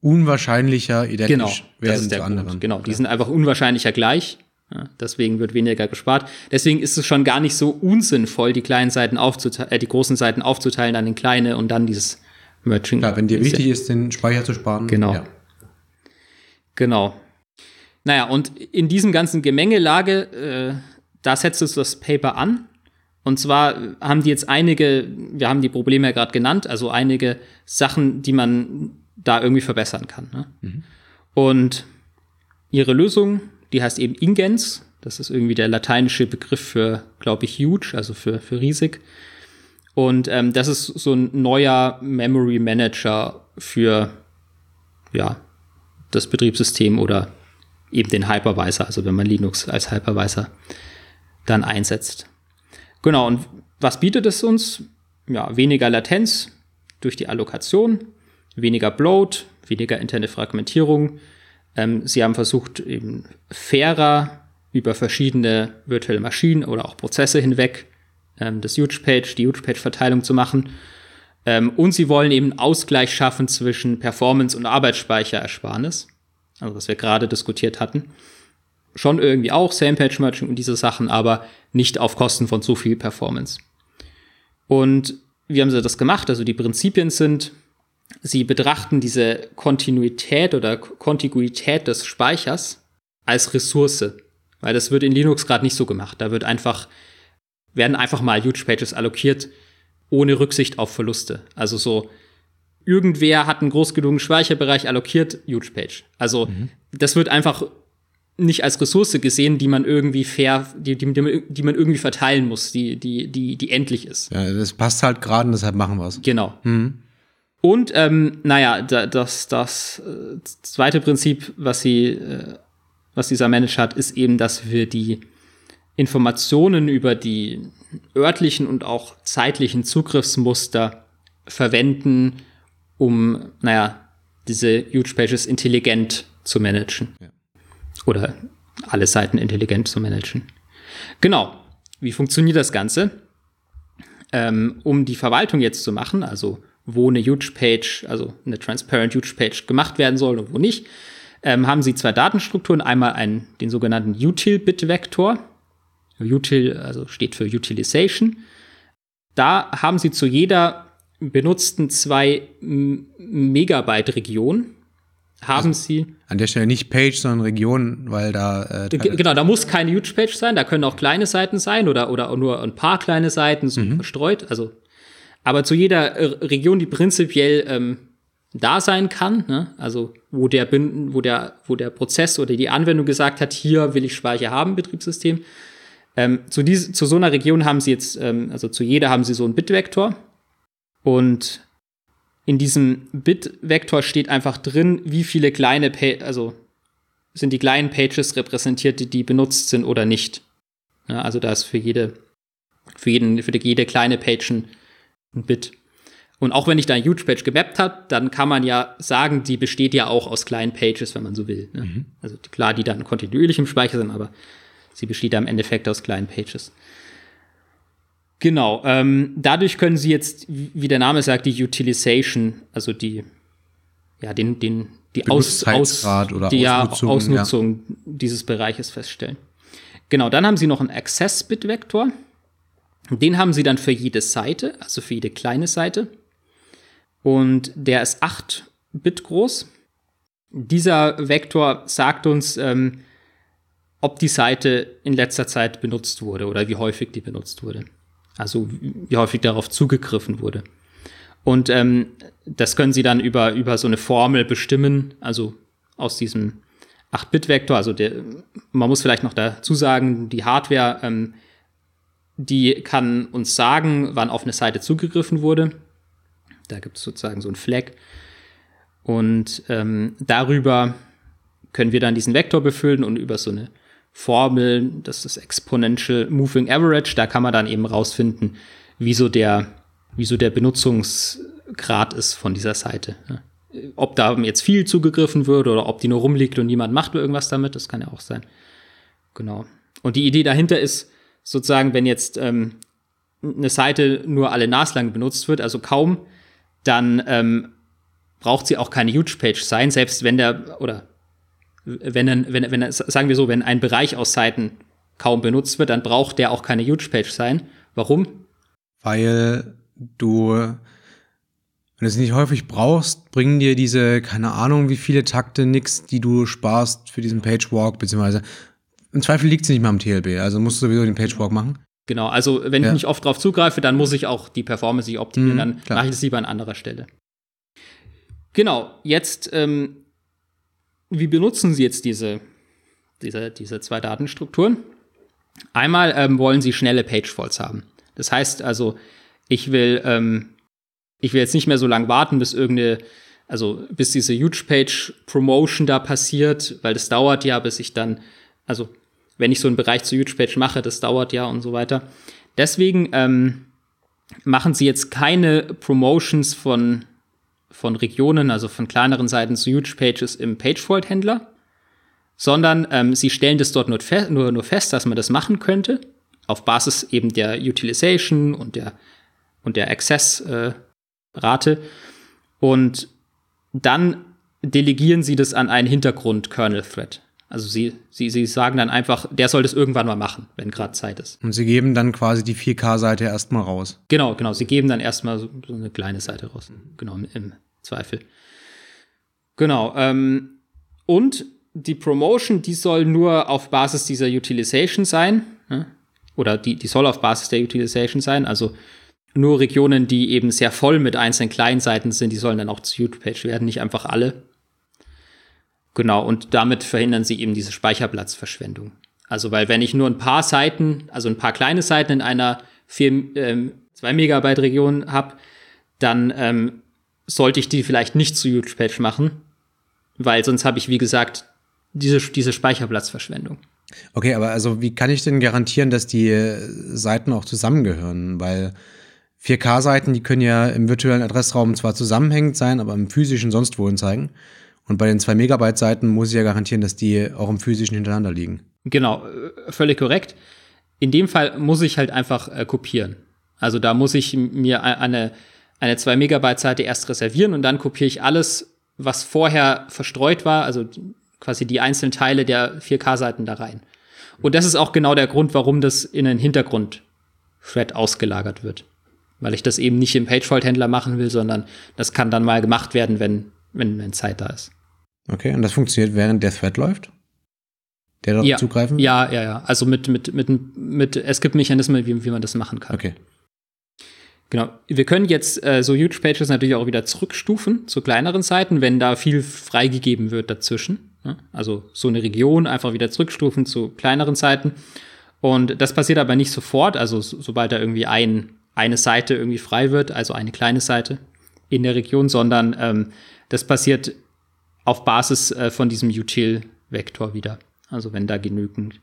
unwahrscheinlicher identisch genau, werden zu anderen. Grund. Genau, die sind einfach unwahrscheinlicher gleich. Ja, deswegen wird weniger gespart. Deswegen ist es schon gar nicht so unsinnvoll, die kleinen Seiten aufzuteilen, äh, die großen Seiten aufzuteilen an den kleine und dann dieses Merging. Klar, wenn dir wichtig ist, den Speicher zu sparen. Genau. Ja. Genau. Naja, und in diesem ganzen Gemengelage, äh, da setzt es das Paper an. Und zwar haben die jetzt einige, wir haben die Probleme ja gerade genannt, also einige Sachen, die man da irgendwie verbessern kann. Ne? Mhm. Und ihre Lösung, die heißt eben Ingens. Das ist irgendwie der lateinische Begriff für, glaube ich, huge, also für, für riesig. Und ähm, das ist so ein neuer Memory Manager für ja, das Betriebssystem oder eben den Hypervisor, also wenn man Linux als Hypervisor dann einsetzt. Genau, und was bietet es uns? Ja, weniger Latenz durch die Allokation, weniger Bloat, weniger interne Fragmentierung. Ähm, sie haben versucht, eben fairer über verschiedene virtuelle Maschinen oder auch Prozesse hinweg ähm, das Huge Page, die Huge Page Verteilung zu machen. Ähm, und sie wollen eben Ausgleich schaffen zwischen Performance und Arbeitsspeicherersparnis, also was wir gerade diskutiert hatten. Schon irgendwie auch Same Page Merging und diese Sachen, aber nicht auf Kosten von zu viel Performance. Und wie haben sie das gemacht? Also die Prinzipien sind, sie betrachten diese Kontinuität oder Kontiguität des Speichers als Ressource, weil das wird in Linux gerade nicht so gemacht. Da wird einfach werden einfach mal Huge Pages allokiert, ohne Rücksicht auf Verluste. Also so, irgendwer hat einen groß genugen Speicherbereich allokiert, Huge Page. Also mhm. das wird einfach nicht als Ressource gesehen, die man irgendwie fair, die, die, die man irgendwie verteilen muss, die, die, die, die endlich ist. Ja, das passt halt gerade und deshalb machen wir es. Genau. Mhm. Und ähm, naja, das, das äh, zweite Prinzip, was sie, äh, was dieser Manager hat, ist eben, dass wir die Informationen über die örtlichen und auch zeitlichen Zugriffsmuster verwenden, um, naja, diese Huge Pages intelligent zu managen. Ja. Oder alle Seiten intelligent zu managen. Genau. Wie funktioniert das Ganze? Ähm, um die Verwaltung jetzt zu machen, also wo eine Huge Page, also eine Transparent Huge Page gemacht werden soll und wo nicht, ähm, haben sie zwei Datenstrukturen. Einmal einen, den sogenannten Util-Bit-Vektor, Util, also steht für Utilization. Da haben sie zu jeder benutzten zwei Megabyte-Region haben also sie. An der Stelle nicht Page, sondern Region, weil da. Äh, genau, da muss keine Huge Page sein, da können auch kleine Seiten sein oder, oder nur ein paar kleine Seiten so mhm. verstreut. Also, aber zu jeder äh, Region, die prinzipiell ähm, da sein kann, ne? also wo der, wo, der, wo der Prozess oder die Anwendung gesagt hat, hier will ich Speicher haben, Betriebssystem, ähm, zu, diese, zu so einer Region haben sie jetzt, ähm, also zu jeder haben sie so einen Bitvektor. Und in diesem Bitvektor steht einfach drin, wie viele kleine, pa also sind die kleinen Pages repräsentiert, die, benutzt sind oder nicht. Ja, also da ist für jede, für jeden, für jede kleine Page ein, ein Bit. Und auch wenn ich da ein Huge Page gemappt habe, dann kann man ja sagen, die besteht ja auch aus kleinen Pages, wenn man so will. Ne? Mhm. Also klar, die dann kontinuierlich im Speicher sind, aber Sie besteht ja im Endeffekt aus kleinen Pages. Genau, ähm, dadurch können Sie jetzt, wie der Name sagt, die Utilization, also die, ja, den, den, die, Aus, Aus, oder die Ausnutzung, Ausnutzung ja. dieses Bereiches feststellen. Genau, dann haben Sie noch einen Access-Bit-Vektor. Den haben Sie dann für jede Seite, also für jede kleine Seite. Und der ist 8 Bit groß. Dieser Vektor sagt uns, ähm, ob die Seite in letzter Zeit benutzt wurde oder wie häufig die benutzt wurde. Also wie häufig darauf zugegriffen wurde. Und ähm, das können Sie dann über, über so eine Formel bestimmen, also aus diesem 8-Bit-Vektor, also der, man muss vielleicht noch dazu sagen, die Hardware, ähm, die kann uns sagen, wann auf eine Seite zugegriffen wurde. Da gibt es sozusagen so ein Flag. Und ähm, darüber können wir dann diesen Vektor befüllen und über so eine Formel, das ist Exponential Moving Average, da kann man dann eben rausfinden, wieso der, wieso der Benutzungsgrad ist von dieser Seite. Ob da jetzt viel zugegriffen wird oder ob die nur rumliegt und niemand macht irgendwas damit, das kann ja auch sein. Genau. Und die Idee dahinter ist sozusagen, wenn jetzt ähm, eine Seite nur alle naslang benutzt wird, also kaum, dann ähm, braucht sie auch keine Huge Page sein, selbst wenn der, oder wenn, wenn, wenn, sagen wir so, wenn ein Bereich aus Seiten kaum benutzt wird, dann braucht der auch keine Huge Page sein. Warum? Weil du, wenn du es nicht häufig brauchst, bringen dir diese, keine Ahnung, wie viele Takte nix, die du sparst für diesen Pagewalk, beziehungsweise im Zweifel liegt es nicht mal am TLB, also musst du sowieso den Pagewalk machen. Genau, also wenn ja. ich nicht oft drauf zugreife, dann muss ich auch die Performance nicht optimieren, mhm, dann mache ich das lieber an anderer Stelle. Genau, jetzt, ähm, wie benutzen Sie jetzt diese, diese, diese zwei Datenstrukturen? Einmal ähm, wollen Sie schnelle Pagefalls haben. Das heißt also, ich will, ähm, ich will jetzt nicht mehr so lange warten, bis irgendeine, also bis diese Huge Page Promotion da passiert, weil das dauert ja, bis ich dann, also wenn ich so einen Bereich zu Huge Page mache, das dauert ja und so weiter. Deswegen ähm, machen sie jetzt keine Promotions von von Regionen, also von kleineren Seiten zu Huge Pages im Pagefold-Händler, sondern ähm, sie stellen das dort nur, fe nur, nur fest, dass man das machen könnte, auf Basis eben der Utilization und der, und der Access-Rate. Äh, und dann delegieren sie das an einen Hintergrund-Kernel-Thread. Also sie, sie, sie sagen dann einfach, der soll das irgendwann mal machen, wenn gerade Zeit ist. Und sie geben dann quasi die 4K-Seite erstmal raus. Genau, genau. Sie geben dann erstmal so, so eine kleine Seite raus. Genau, im, Zweifel. Genau. Ähm, und die Promotion, die soll nur auf Basis dieser Utilization sein. Ne? Oder die, die soll auf Basis der Utilization sein. Also nur Regionen, die eben sehr voll mit einzelnen kleinen Seiten sind, die sollen dann auch zu YouTube-Page werden, nicht einfach alle. Genau, und damit verhindern sie eben diese Speicherplatzverschwendung. Also, weil wenn ich nur ein paar Seiten, also ein paar kleine Seiten in einer 4, ähm, 2 Megabyte Region habe, dann ähm, sollte ich die vielleicht nicht zu Huge Page machen, weil sonst habe ich, wie gesagt, diese, diese Speicherplatzverschwendung. Okay, aber also wie kann ich denn garantieren, dass die Seiten auch zusammengehören? Weil 4K-Seiten, die können ja im virtuellen Adressraum zwar zusammenhängend sein, aber im physischen sonst wohin zeigen. Und bei den 2 Megabyte Seiten muss ich ja garantieren, dass die auch im physischen hintereinander liegen. Genau, äh, völlig korrekt. In dem Fall muss ich halt einfach äh, kopieren. Also da muss ich mir eine, eine 2 Megabyte Seite erst reservieren und dann kopiere ich alles, was vorher verstreut war, also quasi die einzelnen Teile der 4K-Seiten da rein. Und das ist auch genau der Grund, warum das in einen Hintergrund-Thread ausgelagert wird. Weil ich das eben nicht im Pagefold-Händler machen will, sondern das kann dann mal gemacht werden, wenn, wenn, wenn Zeit da ist. Okay, und das funktioniert, während der Thread läuft? Der darauf ja, zugreifen? Ja, ja, ja. Also mit, mit, mit, mit, es gibt Mechanismen, wie, wie man das machen kann. Okay. Genau. Wir können jetzt äh, so Huge Pages natürlich auch wieder zurückstufen zu kleineren Seiten, wenn da viel freigegeben wird dazwischen. Ne? Also so eine Region einfach wieder zurückstufen zu kleineren Seiten. Und das passiert aber nicht sofort, also so, sobald da irgendwie ein, eine Seite irgendwie frei wird, also eine kleine Seite in der Region, sondern ähm, das passiert auf Basis äh, von diesem Util-Vektor wieder. Also wenn da genügend,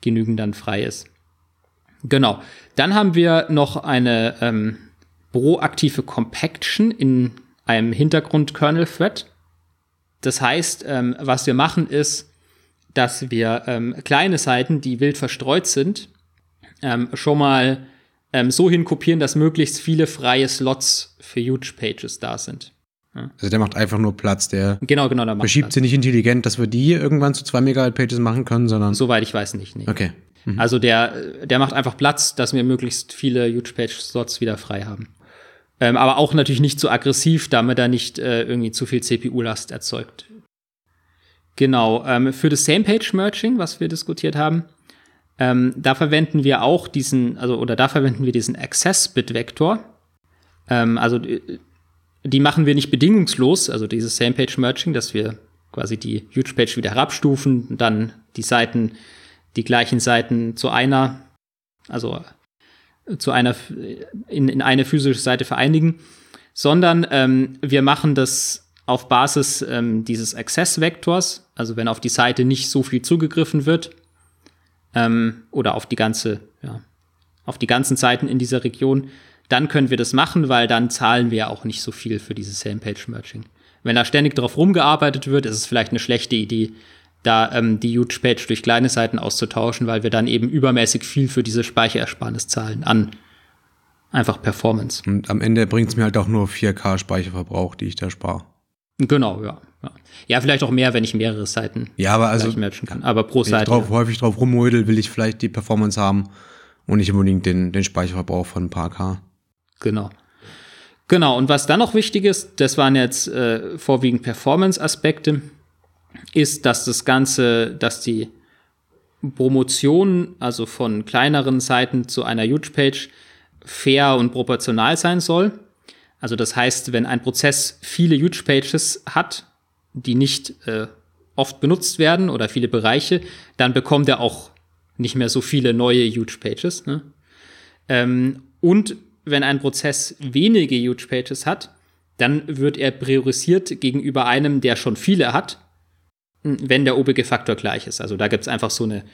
genügend dann frei ist. Genau. Dann haben wir noch eine ähm, proaktive Compaction in einem Hintergrund-Kernel-Thread. Das heißt, ähm, was wir machen ist, dass wir ähm, kleine Seiten, die wild verstreut sind, ähm, schon mal ähm, so hinkopieren, dass möglichst viele freie Slots für Huge Pages da sind. Also der macht einfach nur Platz, der genau, genau, der verschiebt Platz. sie nicht intelligent, dass wir die irgendwann zu 2 Megabyte Pages machen können, sondern. Soweit ich weiß nicht. Nee. Okay. Mhm. Also der, der macht einfach Platz, dass wir möglichst viele Huge Page Slots wieder frei haben. Ähm, aber auch natürlich nicht zu so aggressiv, damit er nicht äh, irgendwie zu viel CPU-Last erzeugt. Genau. Ähm, für das Same Page Merging, was wir diskutiert haben, ähm, da verwenden wir auch diesen, also oder da verwenden wir diesen Access Bit Vektor. Ähm, also äh, die machen wir nicht bedingungslos, also dieses Same-Page-Merging, dass wir quasi die Huge-Page wieder herabstufen, dann die Seiten, die gleichen Seiten zu einer, also zu einer, in, in eine physische Seite vereinigen, sondern ähm, wir machen das auf Basis ähm, dieses Access-Vektors, also wenn auf die Seite nicht so viel zugegriffen wird, ähm, oder auf die ganze, ja, auf die ganzen Seiten in dieser Region, dann können wir das machen, weil dann zahlen wir auch nicht so viel für dieses Same-Page-Merging. Wenn da ständig drauf rumgearbeitet wird, ist es vielleicht eine schlechte Idee, da ähm, die Huge-Page durch kleine Seiten auszutauschen, weil wir dann eben übermäßig viel für diese Speicherersparnis zahlen an einfach Performance. Und am Ende bringt es mir halt auch nur 4K Speicherverbrauch, die ich da spare. Genau, ja, ja. Ja, vielleicht auch mehr, wenn ich mehrere Seiten ja, aber also, matchen kann. Aber pro wenn Seite. ich drauf, häufig drauf rummödel, will ich vielleicht die Performance haben und nicht unbedingt den, den Speicherverbrauch von ein paar K. Genau. Genau, und was dann noch wichtig ist, das waren jetzt äh, vorwiegend Performance-Aspekte, ist, dass das Ganze, dass die Promotion, also von kleineren Seiten zu einer Huge-Page, fair und proportional sein soll. Also das heißt, wenn ein Prozess viele Huge-Pages hat, die nicht äh, oft benutzt werden oder viele Bereiche, dann bekommt er auch nicht mehr so viele neue Huge-Pages. Ne? Ähm, und wenn ein Prozess wenige Huge-Pages hat, dann wird er priorisiert gegenüber einem, der schon viele hat, wenn der obige Faktor gleich ist. Also da gibt es einfach so eine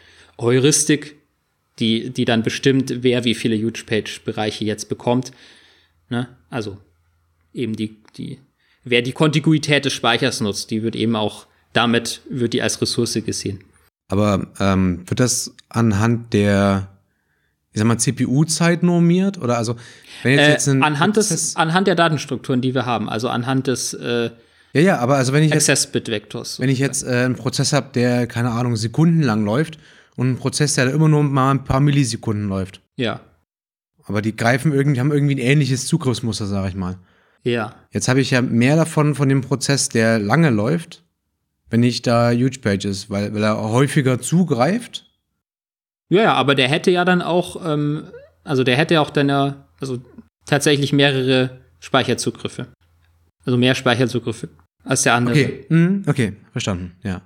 Heuristik, die, die dann bestimmt, wer wie viele Huge-Page-Bereiche jetzt bekommt. Ne? Also eben die, die, wer die Kontiguität des Speichers nutzt, die wird eben auch damit, wird die als Ressource gesehen. Aber ähm, wird das anhand der, ich sag mal, CPU-Zeit normiert? Oder also, wenn jetzt, äh, jetzt ein anhand, des, anhand der Datenstrukturen, die wir haben, also anhand des äh, ja, ja, aber also wenn ich Access-Bit-Vektors. Wenn ich jetzt äh, einen Prozess habe, der, keine Ahnung, sekundenlang läuft und ein Prozess, der immer nur mal ein paar Millisekunden läuft. Ja. Aber die greifen irgendwie, haben irgendwie ein ähnliches Zugriffsmuster, sage ich mal. Ja. Jetzt habe ich ja mehr davon von dem Prozess, der lange läuft, wenn ich da Huge Pages, weil, weil er häufiger zugreift. Ja, ja, aber der hätte ja dann auch, ähm, also der hätte auch dann ja, also tatsächlich mehrere Speicherzugriffe. Also mehr Speicherzugriffe als der andere. Okay, mhm. okay, verstanden, ja.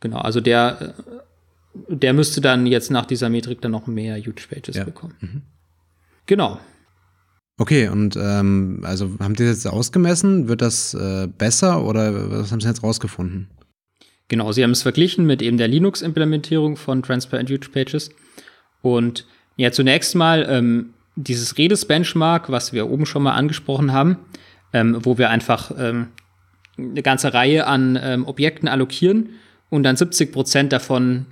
Genau, also der, äh, der müsste dann jetzt nach dieser Metrik dann noch mehr Huge Pages ja. bekommen. Mhm. Genau. Okay, und ähm, also haben die das jetzt ausgemessen? Wird das äh, besser oder was haben sie jetzt rausgefunden? Genau, sie haben es verglichen mit eben der Linux-Implementierung von Transparent Huge Pages. Und ja, zunächst mal ähm, dieses Redis-Benchmark, was wir oben schon mal angesprochen haben, ähm, wo wir einfach ähm, eine ganze Reihe an ähm, Objekten allokieren und dann 70 Prozent davon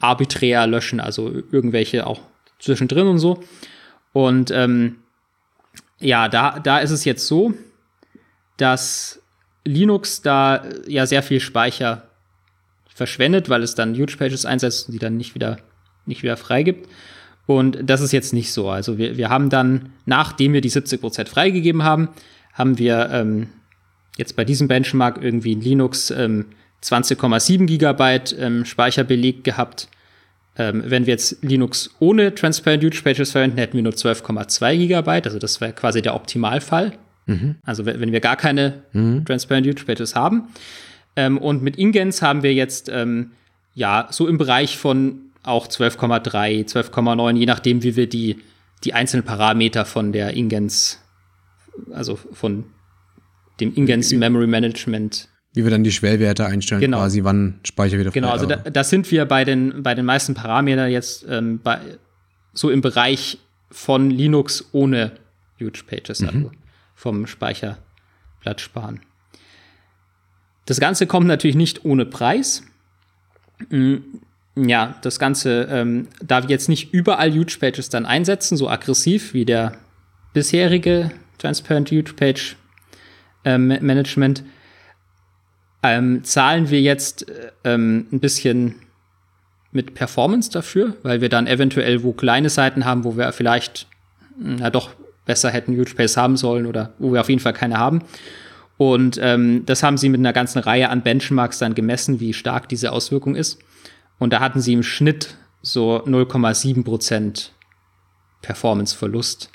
arbiträr löschen, also irgendwelche auch zwischendrin und so. Und ähm, ja, da, da ist es jetzt so, dass Linux da ja sehr viel Speicher verschwendet, weil es dann Huge Pages einsetzt und die dann nicht wieder, nicht wieder freigibt. Und das ist jetzt nicht so. Also wir, wir haben dann, nachdem wir die 70% freigegeben haben, haben wir ähm, jetzt bei diesem Benchmark irgendwie in Linux ähm, 20,7 Gigabyte ähm, Speicherbeleg gehabt. Ähm, wenn wir jetzt Linux ohne Transparent Huge Pages verwenden, hätten wir nur 12,2 Gigabyte. Also das wäre quasi der Optimalfall. Mhm. Also wenn wir gar keine mhm. Transparent Huge Pages haben. Ähm, und mit Ingens haben wir jetzt ähm, ja so im Bereich von auch 12,3, 12,9, je nachdem, wie wir die, die einzelnen Parameter von der Ingens, also von dem Ingens Memory Management wie wir dann die Schwellwerte einstellen, genau. quasi, wann Speicher wieder frei Genau, also da, da, sind wir bei den, bei den meisten Parametern jetzt ähm, bei, so im Bereich von Linux ohne Huge Pages, mhm. also vom Speicherplatz sparen. Das Ganze kommt natürlich nicht ohne Preis. Mm, ja, das Ganze, ähm, da wir jetzt nicht überall Huge Pages dann einsetzen, so aggressiv wie der bisherige Transparent Huge Page ähm, Management, ähm, zahlen wir jetzt ähm, ein bisschen mit Performance dafür, weil wir dann eventuell wo kleine Seiten haben, wo wir vielleicht na doch besser hätten Huge Pace haben sollen oder wo wir auf jeden Fall keine haben. Und ähm, das haben sie mit einer ganzen Reihe an Benchmarks dann gemessen, wie stark diese Auswirkung ist. Und da hatten sie im Schnitt so 0,7% Performance-Verlust.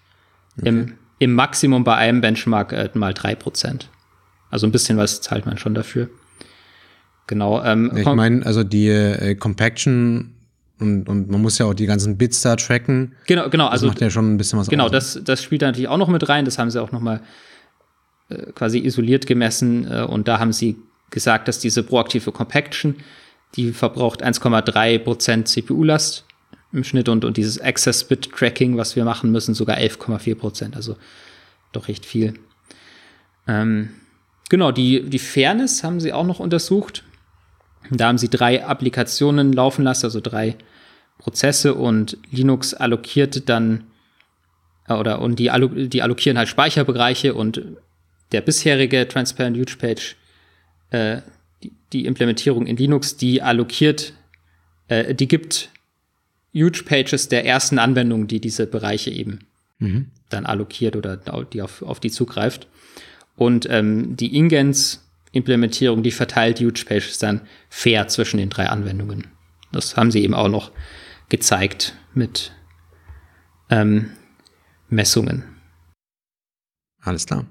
Okay. Im, Im Maximum bei einem Benchmark äh, mal 3% Also ein bisschen was zahlt man schon dafür. Genau. Ähm, ich meine, also die äh, Compaction und, und man muss ja auch die ganzen Bits da tracken. Genau, genau. Das also macht ja schon ein bisschen was Genau, aus. das, das spielt da natürlich auch noch mit rein. Das haben sie auch noch mal quasi isoliert gemessen äh, und da haben sie gesagt, dass diese proaktive Compaction, die verbraucht 1,3 Prozent CPU-Last im Schnitt und, und dieses Access-Bit-Tracking, was wir machen müssen, sogar 11,4 Prozent. Also doch recht viel. Ähm, genau, die, die Fairness haben sie auch noch untersucht. Da haben sie drei Applikationen laufen lassen, also drei Prozesse und Linux allokiert dann äh, oder und die, die allokieren halt Speicherbereiche und der bisherige Transparent Huge Page, äh, die, die, Implementierung in Linux, die allokiert, äh, die gibt Huge Pages der ersten Anwendung, die diese Bereiche eben mhm. dann allokiert oder die auf, auf die zugreift. Und ähm, die Ingens-Implementierung, die verteilt Huge Pages dann fair zwischen den drei Anwendungen. Das haben sie eben auch noch gezeigt mit ähm, Messungen. Alles klar.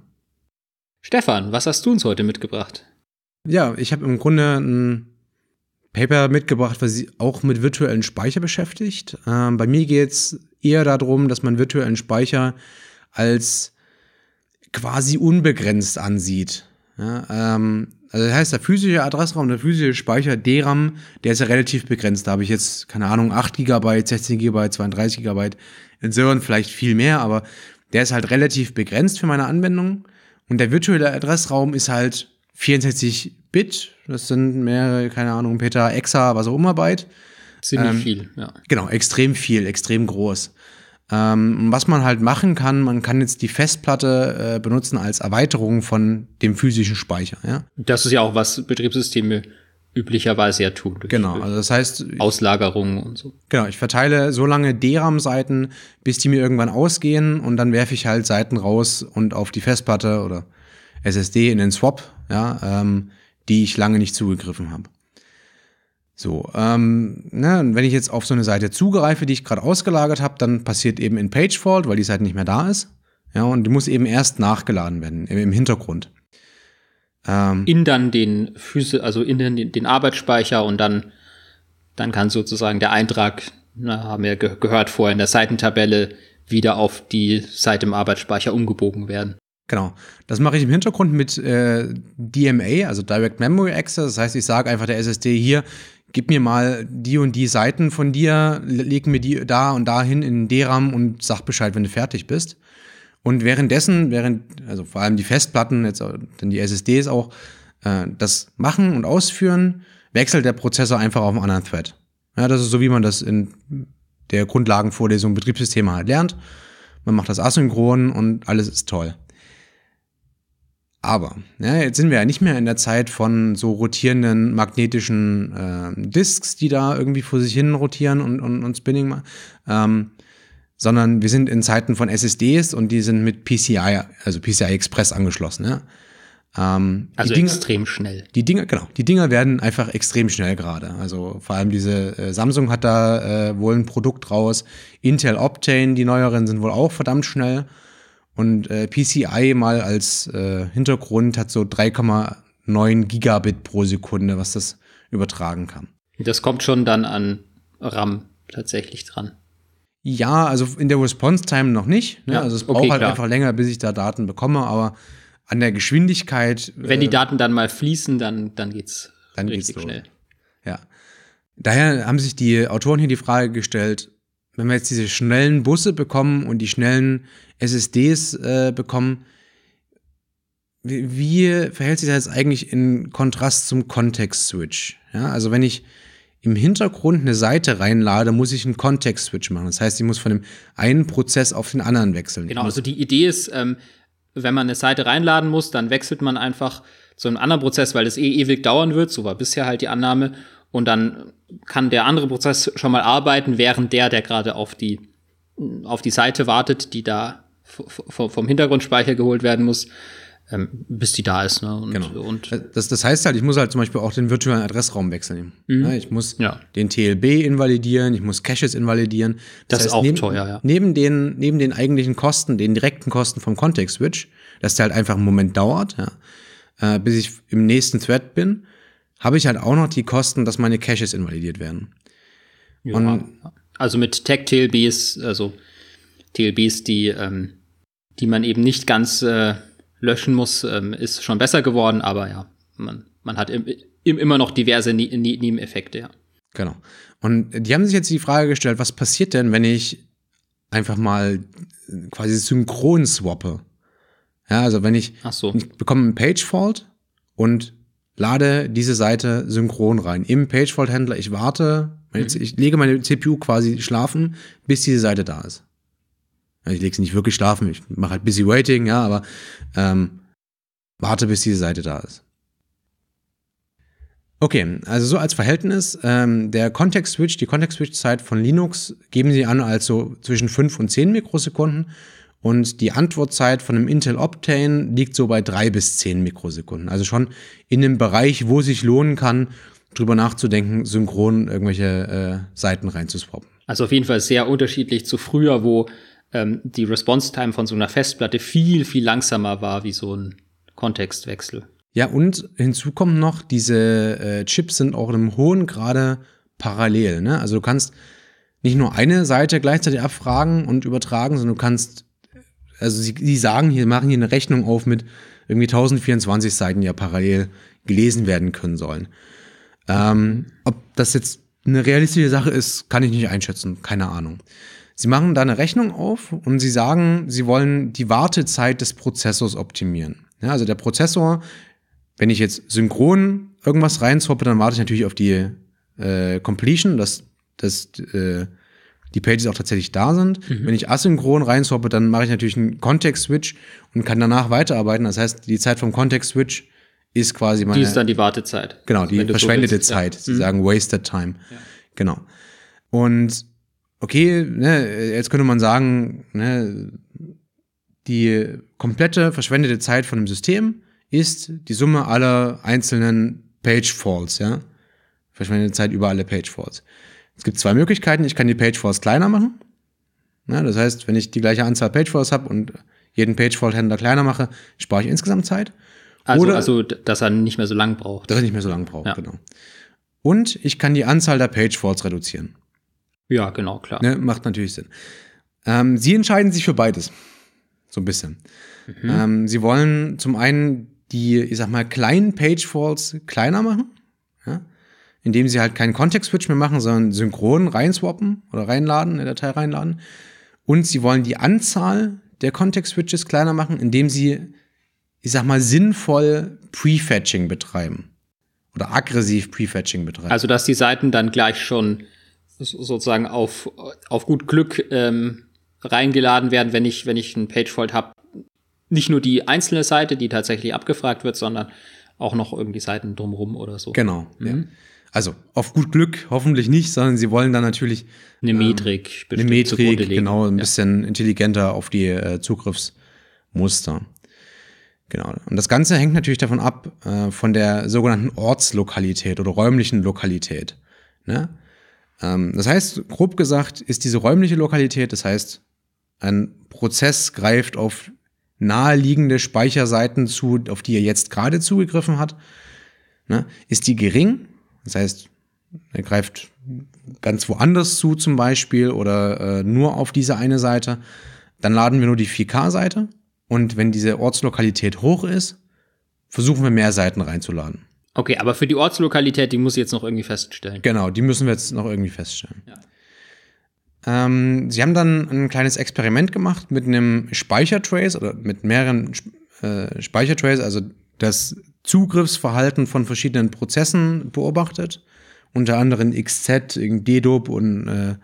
Stefan, was hast du uns heute mitgebracht? Ja, ich habe im Grunde ein Paper mitgebracht, was sich auch mit virtuellen Speicher beschäftigt. Ähm, bei mir geht es eher darum, dass man virtuellen Speicher als quasi unbegrenzt ansieht. Ja, ähm, also das heißt, der physische Adressraum, der physische Speicher, DRAM, der ist ja relativ begrenzt. Da habe ich jetzt, keine Ahnung, 8 GB, 16 GB, 32 GB. In Servern vielleicht viel mehr, aber der ist halt relativ begrenzt für meine Anwendung. Und der virtuelle Adressraum ist halt 64 Bit. Das sind mehrere, keine Ahnung, Peter, Exa, was auch immer Byte. Ziemlich ähm, viel, ja. Genau, extrem viel, extrem groß. Ähm, was man halt machen kann, man kann jetzt die Festplatte äh, benutzen als Erweiterung von dem physischen Speicher. Ja? Das ist ja auch, was Betriebssysteme üblicherweise ja tun. Genau, also das heißt. Auslagerungen und so. Genau, ich verteile so lange DRAM-Seiten, bis die mir irgendwann ausgehen und dann werfe ich halt Seiten raus und auf die Festplatte oder SSD in den Swap, ja, ähm, die ich lange nicht zugegriffen habe. So, ähm, ne, wenn ich jetzt auf so eine Seite zugreife, die ich gerade ausgelagert habe, dann passiert eben ein Page-Fault, weil die Seite nicht mehr da ist. Ja, und die muss eben erst nachgeladen werden, im Hintergrund. Ähm, in dann den Füße, also in den, den Arbeitsspeicher und dann, dann kann sozusagen der Eintrag, na, haben wir ge gehört vorher in der Seitentabelle, wieder auf die Seite im Arbeitsspeicher umgebogen werden. Genau. Das mache ich im Hintergrund mit äh, DMA, also Direct Memory Access. Das heißt, ich sage einfach der SSD hier, gib mir mal die und die Seiten von dir, leg mir die da und dahin in DRAM und sag Bescheid, wenn du fertig bist. Und währenddessen, während, also vor allem die Festplatten, jetzt denn die SSDs auch, äh, das machen und ausführen, wechselt der Prozessor einfach auf einen anderen Thread. Ja, das ist so, wie man das in der Grundlagenvorlesung Betriebssysteme halt lernt. Man macht das asynchron und alles ist toll. Aber ja, jetzt sind wir ja nicht mehr in der Zeit von so rotierenden magnetischen äh, Disks, die da irgendwie vor sich hin rotieren und, und, und Spinning machen, ähm, sondern wir sind in Zeiten von SSDs und die sind mit PCI, also PCI Express angeschlossen. Ja? Ähm, also Dinger, extrem schnell. Die Dinger, genau, die Dinger werden einfach extrem schnell gerade. Also vor allem diese äh, Samsung hat da äh, wohl ein Produkt raus. Intel Optane, die neueren sind wohl auch verdammt schnell. Und äh, PCI mal als äh, Hintergrund hat so 3,9 Gigabit pro Sekunde, was das übertragen kann. Das kommt schon dann an RAM tatsächlich dran. Ja, also in der Response Time noch nicht. Ne? Ja, also es braucht okay, halt klar. einfach länger, bis ich da Daten bekomme, aber an der Geschwindigkeit. Wenn äh, die Daten dann mal fließen, dann, dann geht's dann richtig geht's schnell. Ja. Daher haben sich die Autoren hier die Frage gestellt, wenn wir jetzt diese schnellen Busse bekommen und die schnellen SSDs äh, bekommen, wie, wie, verhält sich das jetzt eigentlich in Kontrast zum Context-Switch? Ja, also wenn ich im Hintergrund eine Seite reinlade, muss ich einen Context-Switch machen. Das heißt, ich muss von dem einen Prozess auf den anderen wechseln. Genau, also die Idee ist, ähm, wenn man eine Seite reinladen muss, dann wechselt man einfach zu einem anderen Prozess, weil das eh ewig dauern wird. So war bisher halt die Annahme. Und dann kann der andere Prozess schon mal arbeiten, während der, der gerade auf die, auf die Seite wartet, die da vom Hintergrundspeicher geholt werden muss, ähm, bis die da ist. Ne? Und, genau. Und das, das heißt halt, ich muss halt zum Beispiel auch den virtuellen Adressraum wechseln. Mhm. Ja, ich muss ja. den TLB invalidieren, ich muss Caches invalidieren. Das, das heißt, ist auch neben, teuer, ja. Neben den, neben den eigentlichen Kosten, den direkten Kosten vom Context-Switch, dass der halt einfach einen Moment dauert, ja, äh, bis ich im nächsten Thread bin, habe ich halt auch noch die Kosten, dass meine Caches invalidiert werden. Ja, und also mit Tech TLBs, also TLBs, die, ähm, die man eben nicht ganz äh, löschen muss, ähm, ist schon besser geworden, aber ja, man, man hat im, im, immer noch diverse Nebeneffekte, ja. Genau. Und die haben sich jetzt die Frage gestellt, was passiert denn, wenn ich einfach mal quasi synchron swappe? Ja, also wenn ich, so. ich bekomme einen Page-Fault und lade diese Seite synchron rein. Im Page-Fault-Händler, ich warte, mhm. ich lege meine CPU quasi schlafen, bis diese Seite da ist. Ich lege sie nicht wirklich schlafen, ich mache halt busy waiting, ja, aber ähm, warte, bis diese Seite da ist. Okay, also so als Verhältnis, ähm, der Context-Switch, die Context-Switch-Zeit von Linux geben sie an als so zwischen 5 und 10 Mikrosekunden und die Antwortzeit von einem Intel Optane liegt so bei 3 bis 10 Mikrosekunden. Also schon in einem Bereich, wo sich lohnen kann, drüber nachzudenken, synchron irgendwelche äh, Seiten reinzuswappen. Also auf jeden Fall sehr unterschiedlich zu früher, wo ähm, die Response-Time von so einer Festplatte viel, viel langsamer war wie so ein Kontextwechsel. Ja, und hinzu kommt noch, diese äh, Chips sind auch in einem hohen Grade parallel. Ne? Also du kannst nicht nur eine Seite gleichzeitig abfragen und übertragen, sondern du kannst, also sie, sie sagen hier, machen hier eine Rechnung auf mit irgendwie 1024 Seiten, die ja parallel gelesen werden können sollen. Ähm, ob das jetzt eine realistische Sache ist, kann ich nicht einschätzen, keine Ahnung. Sie machen da eine Rechnung auf und sie sagen, sie wollen die Wartezeit des Prozessors optimieren. Ja, also der Prozessor wenn ich jetzt synchron irgendwas reinswappe, dann warte ich natürlich auf die äh, Completion, dass, dass äh, die Pages auch tatsächlich da sind. Mhm. Wenn ich asynchron reinswappe, dann mache ich natürlich einen Context-Switch und kann danach weiterarbeiten. Das heißt, die Zeit vom Context-Switch ist quasi meine. Die ist dann die Wartezeit. Genau, die verschwendete so Zeit. Ja. Sie mhm. sagen wasted time. Ja. Genau. Und okay, ne, jetzt könnte man sagen, ne, die komplette verschwendete Zeit von dem System ist die Summe aller einzelnen Page Falls, ja. Verschwendete Zeit über alle Page Falls. Es gibt zwei Möglichkeiten. Ich kann die Page Falls kleiner machen. Ja, das heißt, wenn ich die gleiche Anzahl Page Falls habe und jeden Page Fault Händler kleiner mache, spare ich insgesamt Zeit. Also, Oder, also, dass er nicht mehr so lang braucht. Dass er nicht mehr so lang braucht, ja. genau. Und ich kann die Anzahl der Page Faults reduzieren. Ja, genau, klar. Ne, macht natürlich Sinn. Ähm, sie entscheiden sich für beides. So ein bisschen. Mhm. Ähm, sie wollen zum einen die, ich sag mal, kleinen Page-Falls kleiner machen, ja? indem sie halt keinen Context-Switch mehr machen, sondern synchron reinswappen oder reinladen, eine Datei reinladen. Und sie wollen die Anzahl der Context-Switches kleiner machen, indem sie, ich sag mal, sinnvoll Prefetching betreiben. Oder aggressiv Prefetching betreiben. Also, dass die Seiten dann gleich schon sozusagen auf, auf gut Glück ähm, reingeladen werden, wenn ich, wenn ich einen Page-Fault habe, nicht nur die einzelne Seite, die tatsächlich abgefragt wird, sondern auch noch irgendwie Seiten drumherum oder so. Genau. Mhm. Ja. Also auf gut Glück hoffentlich nicht, sondern sie wollen dann natürlich eine Metrik, ähm, eine Metrik, genau, ein ja. bisschen intelligenter auf die äh, Zugriffsmuster. Genau. Und das Ganze hängt natürlich davon ab, äh, von der sogenannten Ortslokalität oder räumlichen Lokalität. Ne? Ähm, das heißt, grob gesagt, ist diese räumliche Lokalität, das heißt, ein Prozess greift auf naheliegende Speicherseiten zu, auf die er jetzt gerade zugegriffen hat, ne, ist die gering. Das heißt, er greift ganz woanders zu zum Beispiel oder äh, nur auf diese eine Seite. Dann laden wir nur die 4K-Seite und wenn diese Ortslokalität hoch ist, versuchen wir mehr Seiten reinzuladen. Okay, aber für die Ortslokalität, die muss ich jetzt noch irgendwie feststellen. Genau, die müssen wir jetzt noch irgendwie feststellen. Ja. Ähm, sie haben dann ein kleines Experiment gemacht mit einem Speichertrace oder mit mehreren äh, Speichertrace, also das Zugriffsverhalten von verschiedenen Prozessen beobachtet. Unter anderem XZ, DDoP und äh,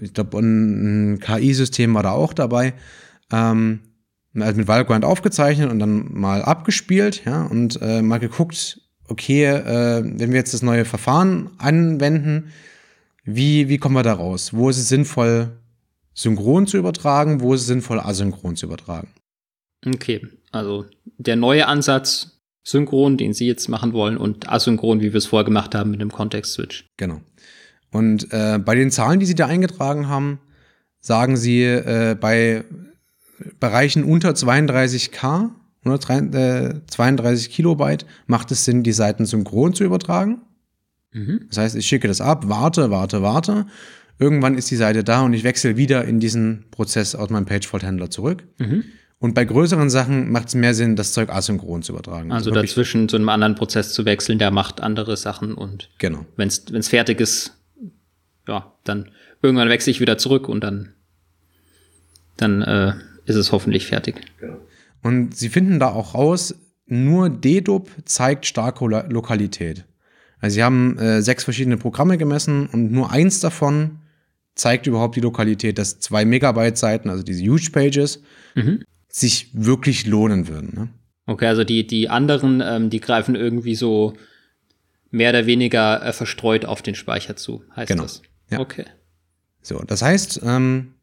ich glaube, ein KI-System war da auch dabei. Ähm, also mit Valorant aufgezeichnet und dann mal abgespielt, ja, und äh, mal geguckt, okay, äh, wenn wir jetzt das neue Verfahren anwenden, wie, wie kommen wir da raus? Wo ist es sinnvoll, synchron zu übertragen? Wo ist es sinnvoll, asynchron zu übertragen? Okay, also der neue Ansatz, synchron, den Sie jetzt machen wollen, und asynchron, wie wir es vorher gemacht haben mit dem Context-Switch. Genau. Und äh, bei den Zahlen, die Sie da eingetragen haben, sagen Sie, äh, bei Bereichen unter 32k 132 Kilobyte, macht es Sinn, die Seiten synchron zu übertragen. Mhm. Das heißt, ich schicke das ab, warte, warte, warte. Irgendwann ist die Seite da und ich wechsle wieder in diesen Prozess aus meinem Pagefault-Händler zurück. Mhm. Und bei größeren Sachen macht es mehr Sinn, das Zeug asynchron zu übertragen. Also, also dazwischen zu einem anderen Prozess zu wechseln, der macht andere Sachen und genau. wenn es fertig ist, ja, dann irgendwann wechsle ich wieder zurück und dann, dann äh, ist es hoffentlich fertig. Genau. Und sie finden da auch raus, nur Dedup zeigt starke Lokalität. Also sie haben äh, sechs verschiedene Programme gemessen und nur eins davon zeigt überhaupt die Lokalität, dass zwei Megabyte Seiten, also diese Huge Pages, mhm. sich wirklich lohnen würden. Ne? Okay, also die, die anderen, ähm, die greifen irgendwie so mehr oder weniger äh, verstreut auf den Speicher zu, heißt genau. das? Ja. Okay. So, das heißt, ähm,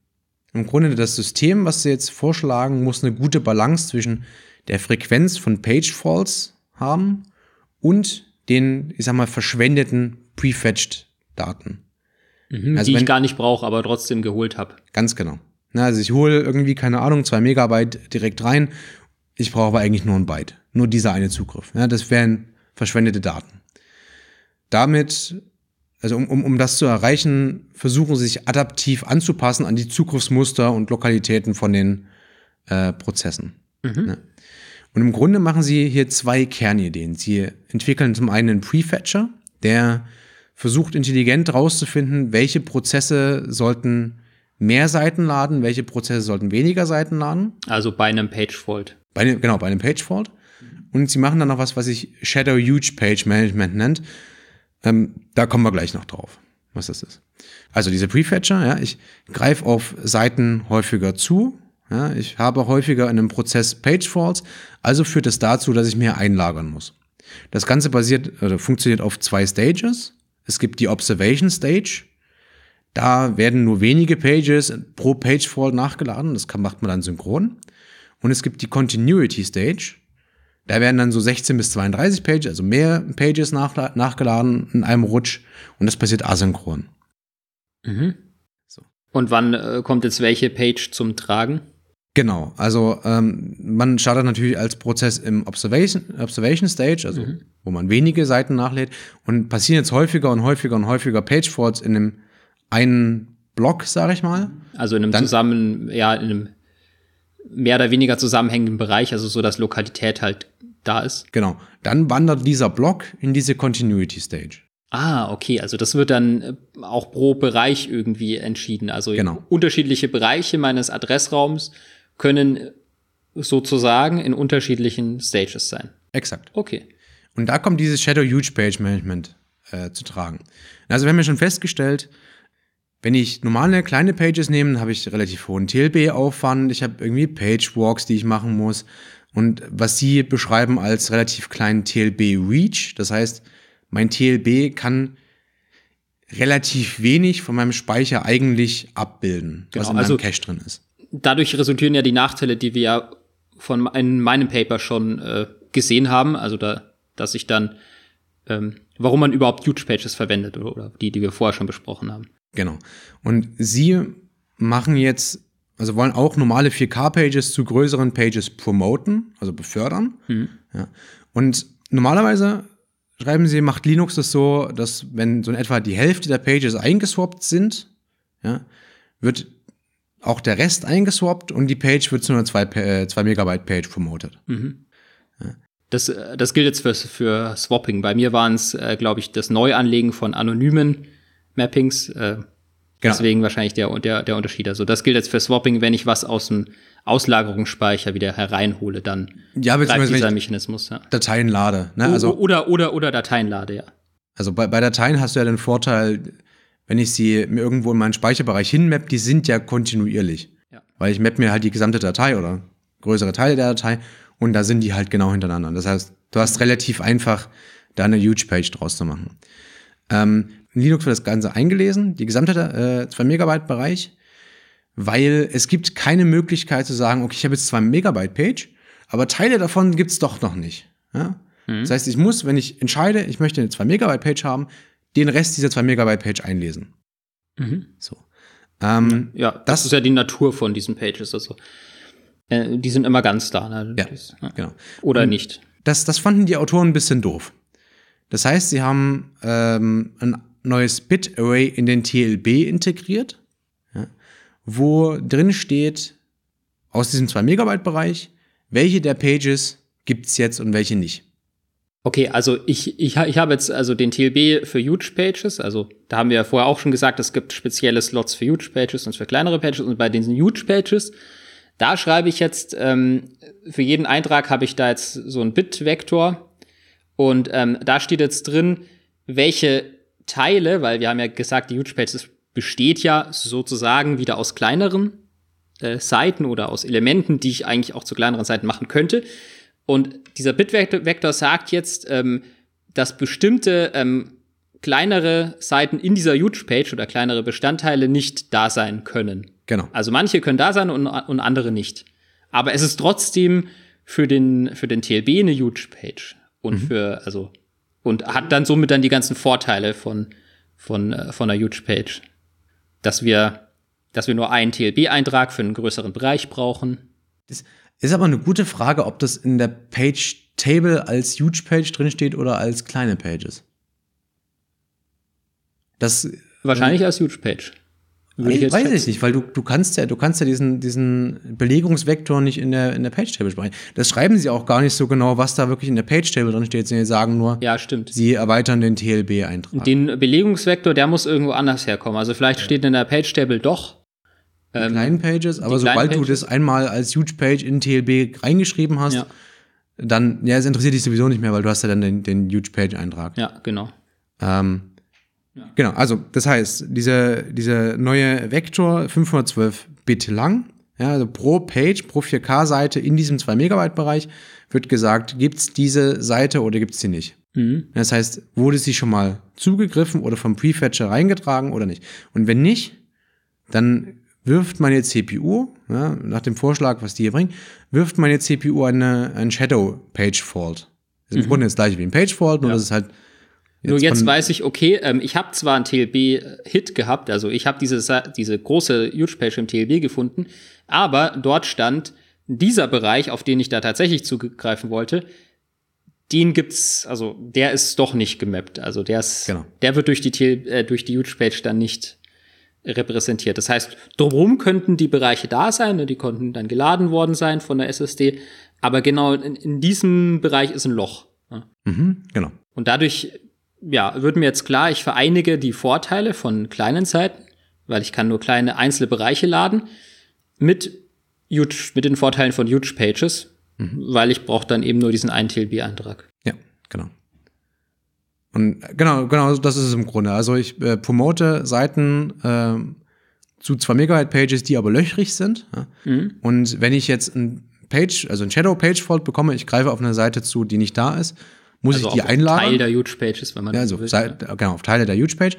im Grunde das System, was sie jetzt vorschlagen, muss eine gute Balance zwischen der Frequenz von Page Falls haben und den, ich sag mal, verschwendeten prefetched Daten. Mhm, also die wenn, ich gar nicht brauche, aber trotzdem geholt habe. Ganz genau. Na, also ich hole irgendwie, keine Ahnung, zwei Megabyte direkt rein. Ich brauche aber eigentlich nur ein Byte. Nur dieser eine Zugriff. Ja, das wären verschwendete Daten. Damit, also um, um, um das zu erreichen, versuchen sie sich adaptiv anzupassen an die Zugriffsmuster und Lokalitäten von den äh, Prozessen. Mhm. Ja. Und im Grunde machen sie hier zwei Kernideen. Sie entwickeln zum einen einen Prefetcher, der versucht intelligent herauszufinden, welche Prozesse sollten mehr Seiten laden, welche Prozesse sollten weniger Seiten laden. Also bei einem Pagefault. Bei genau, bei einem Pagefault. Und sie machen dann noch was, was sich Shadow Huge Page Management nennt. Ähm, da kommen wir gleich noch drauf, was das ist. Also diese Prefetcher, ja, ich greife auf Seiten häufiger zu, ja, ich habe häufiger in einem Prozess Page Faults, also führt es dazu, dass ich mehr einlagern muss. Das Ganze basiert oder funktioniert auf zwei Stages. Es gibt die Observation Stage. Da werden nur wenige Pages pro Page Fault nachgeladen. Das kann, macht man dann synchron. Und es gibt die Continuity Stage. Da werden dann so 16 bis 32 Pages, also mehr Pages nach, nachgeladen in einem Rutsch. Und das passiert asynchron. Mhm. So. Und wann äh, kommt jetzt welche Page zum Tragen? Genau, also ähm, man startet natürlich als Prozess im Observation, Observation Stage, also mhm. wo man wenige Seiten nachlädt und passieren jetzt häufiger und häufiger und häufiger Page Faults in einem einen Block, sage ich mal. Also in einem Dann, zusammen, ja, in einem mehr oder weniger zusammenhängenden Bereich, also so, dass Lokalität halt da ist. Genau. Dann wandert dieser Block in diese Continuity Stage. Ah, okay. Also das wird dann äh, auch pro Bereich irgendwie entschieden. Also genau. unterschiedliche Bereiche meines Adressraums können sozusagen in unterschiedlichen Stages sein. Exakt. Okay. Und da kommt dieses Shadow Huge Page Management äh, zu tragen. Also wir haben ja schon festgestellt, wenn ich normale kleine Pages nehme, habe ich relativ hohen TLB-Aufwand. Ich habe irgendwie Page Walks, die ich machen muss. Und was Sie beschreiben als relativ kleinen TLB-Reach, das heißt, mein TLB kann relativ wenig von meinem Speicher eigentlich abbilden, genau, was in meinem also, Cache drin ist dadurch resultieren ja die Nachteile, die wir ja von in meinem Paper schon äh, gesehen haben, also da, dass ich dann, ähm, warum man überhaupt Huge Pages verwendet oder, oder die, die wir vorher schon besprochen haben. Genau. Und Sie machen jetzt, also wollen auch normale 4K-Pages zu größeren Pages promoten, also befördern. Mhm. Ja. Und normalerweise schreiben Sie, macht Linux das so, dass wenn so in etwa die Hälfte der Pages eingeswappt sind, ja, wird auch der Rest eingeswappt und die Page wird zu einer 2 äh, Megabyte Page promotet. Mhm. Ja. Das, äh, das gilt jetzt für, für Swapping. Bei mir waren es, äh, glaube ich, das Neuanlegen von anonymen Mappings. Äh, genau. Deswegen wahrscheinlich der, der, der Unterschied. Also das gilt jetzt für Swapping, wenn ich was aus dem Auslagerungsspeicher wieder hereinhole, dann ja, greift dieser Mechanismus. Ja. Dateien lade. Ne? Also, oder, oder, oder Dateien lade, ja. Also bei, bei Dateien hast du ja den Vorteil, wenn ich sie mir irgendwo in meinen Speicherbereich hinmap, die sind ja kontinuierlich. Ja. Weil ich map mir halt die gesamte Datei oder größere Teile der Datei und da sind die halt genau hintereinander. Das heißt, du hast relativ einfach da eine Huge Page draus zu machen. Ähm, Linux wird das Ganze eingelesen, die gesamte äh, 2 Megabyte Bereich, weil es gibt keine Möglichkeit zu sagen, okay, ich habe jetzt 2 Megabyte Page, aber Teile davon gibt's doch noch nicht. Ja? Mhm. Das heißt, ich muss, wenn ich entscheide, ich möchte eine 2 Megabyte Page haben, den Rest dieser 2 Megabyte Page einlesen. Mhm. So. Ähm, ja, das, das, ist ja die Natur von diesen Pages. Also Äh, die sind immer ganz da. Ne? Ja, Das- genau. Oder Und nicht. Das, das fanden die Autoren ein bisschen doof. Das heißt, sie haben ähm, ein neues Bit-Array in den TLB integriert, ja, wo drin steht, aus diesem 2-Megabyte-Bereich, welche der Pages gibt's jetzt und welche nicht. Okay, also ich, ich, ich habe jetzt also den TLB für Huge Pages, also da haben wir ja vorher auch schon gesagt, es gibt spezielle Slots für Huge Pages und für kleinere Pages und bei den Huge Pages, da schreibe ich jetzt, ähm, für jeden Eintrag habe ich da jetzt so einen Bit-Vektor und ähm, da steht jetzt drin, welche Teile, weil wir haben ja gesagt, die Huge Pages besteht ja sozusagen wieder aus kleineren äh, Seiten oder aus Elementen, die ich eigentlich auch zu kleineren Seiten machen könnte. Und dieser Bitvektor sagt jetzt, ähm, dass bestimmte ähm, kleinere Seiten in dieser Huge-Page oder kleinere Bestandteile nicht da sein können. Genau. Also manche können da sein und, und andere nicht. Aber es ist trotzdem für den, für den TLB eine Huge-Page. Und für, also, und hat dann somit dann die ganzen Vorteile von, von, äh, von einer Huge-Page. Dass wir, dass wir nur einen TLB-Eintrag für einen größeren Bereich brauchen. Das ist aber eine gute Frage, ob das in der Page Table als Huge Page drinsteht oder als kleine Pages. Das Wahrscheinlich als Huge-Page. Würde ich jetzt weiß ich nicht, weil du, du kannst ja, du kannst ja diesen, diesen Belegungsvektor nicht in der, in der Page-Table sprechen. Das schreiben sie auch gar nicht so genau, was da wirklich in der Page-Table drin steht. Sie sagen nur, Ja, stimmt. sie erweitern den TLB-Eintrag. Den Belegungsvektor, der muss irgendwo anders herkommen. Also vielleicht steht in der Page-Table doch. Die kleinen Pages, aber sobald du Pages. das einmal als Huge Page in TLB reingeschrieben hast, Ja. dann, ja, es interessiert dich sowieso nicht mehr, weil du hast ja dann den, den Huge Page-Eintrag. Ja, genau. Ähm, Genau, also das heißt, dieser, dieser neue Vektor 512 Bit lang, ja, also pro Page, pro 4K-Seite in diesem 2 Megabyte-Bereich wird gesagt, gibt's diese Seite oder gibt's sie nicht. Mhm. Das heißt, wurde sie schon mal zugegriffen oder vom Prefetcher reingetragen oder nicht. Und wenn nicht, dann wirft meine CPU, ja, nach dem Vorschlag, was die hier bringen, wirft meine CPU eine, ein Shadow Page Fault. Das ist im Grunde das gleiche wie ein Page Fault, nur Mhm. Ja. das ist halt Nur jetzt weiß ich, okay, ähm, ich habe zwar einen TLB-Hit gehabt, also ich habe diese, diese große Huge-Page im TLB gefunden, aber dort stand dieser Bereich, auf den ich da tatsächlich zugreifen wollte, den gibt's, also der ist doch nicht gemappt. Also der ist, Genau. der wird durch die, TL, äh, durch die Huge-Page dann nicht repräsentiert. Das heißt, drumherum könnten die Bereiche da sein, ne, die konnten dann geladen worden sein von der SSD, aber genau in, in diesem Bereich ist ein Loch. ne? Mhm, genau. Und dadurch, ja, wird mir jetzt klar, ich vereinige die Vorteile von kleinen Seiten, weil ich kann nur kleine einzelne Bereiche laden, mit, huge, mit den Vorteilen von Huge Pages, weil ich brauche dann eben nur diesen einen TLB-Eintrag. Ja, genau. Und genau, genau, das ist es im Grunde. Also ich äh, promote Seiten ähm, zu 2 Megabyte Pages, die aber löchrig sind. Ja? Mhm. Und wenn ich jetzt ein Page, also ein Shadow Page Fault bekomme, ich greife auf eine Seite zu, die nicht da ist, muss Also ich die auf einlagern. Teil der Huge Pages, wenn man ja, so also will. Seite, genau, auf Teile der Huge Page,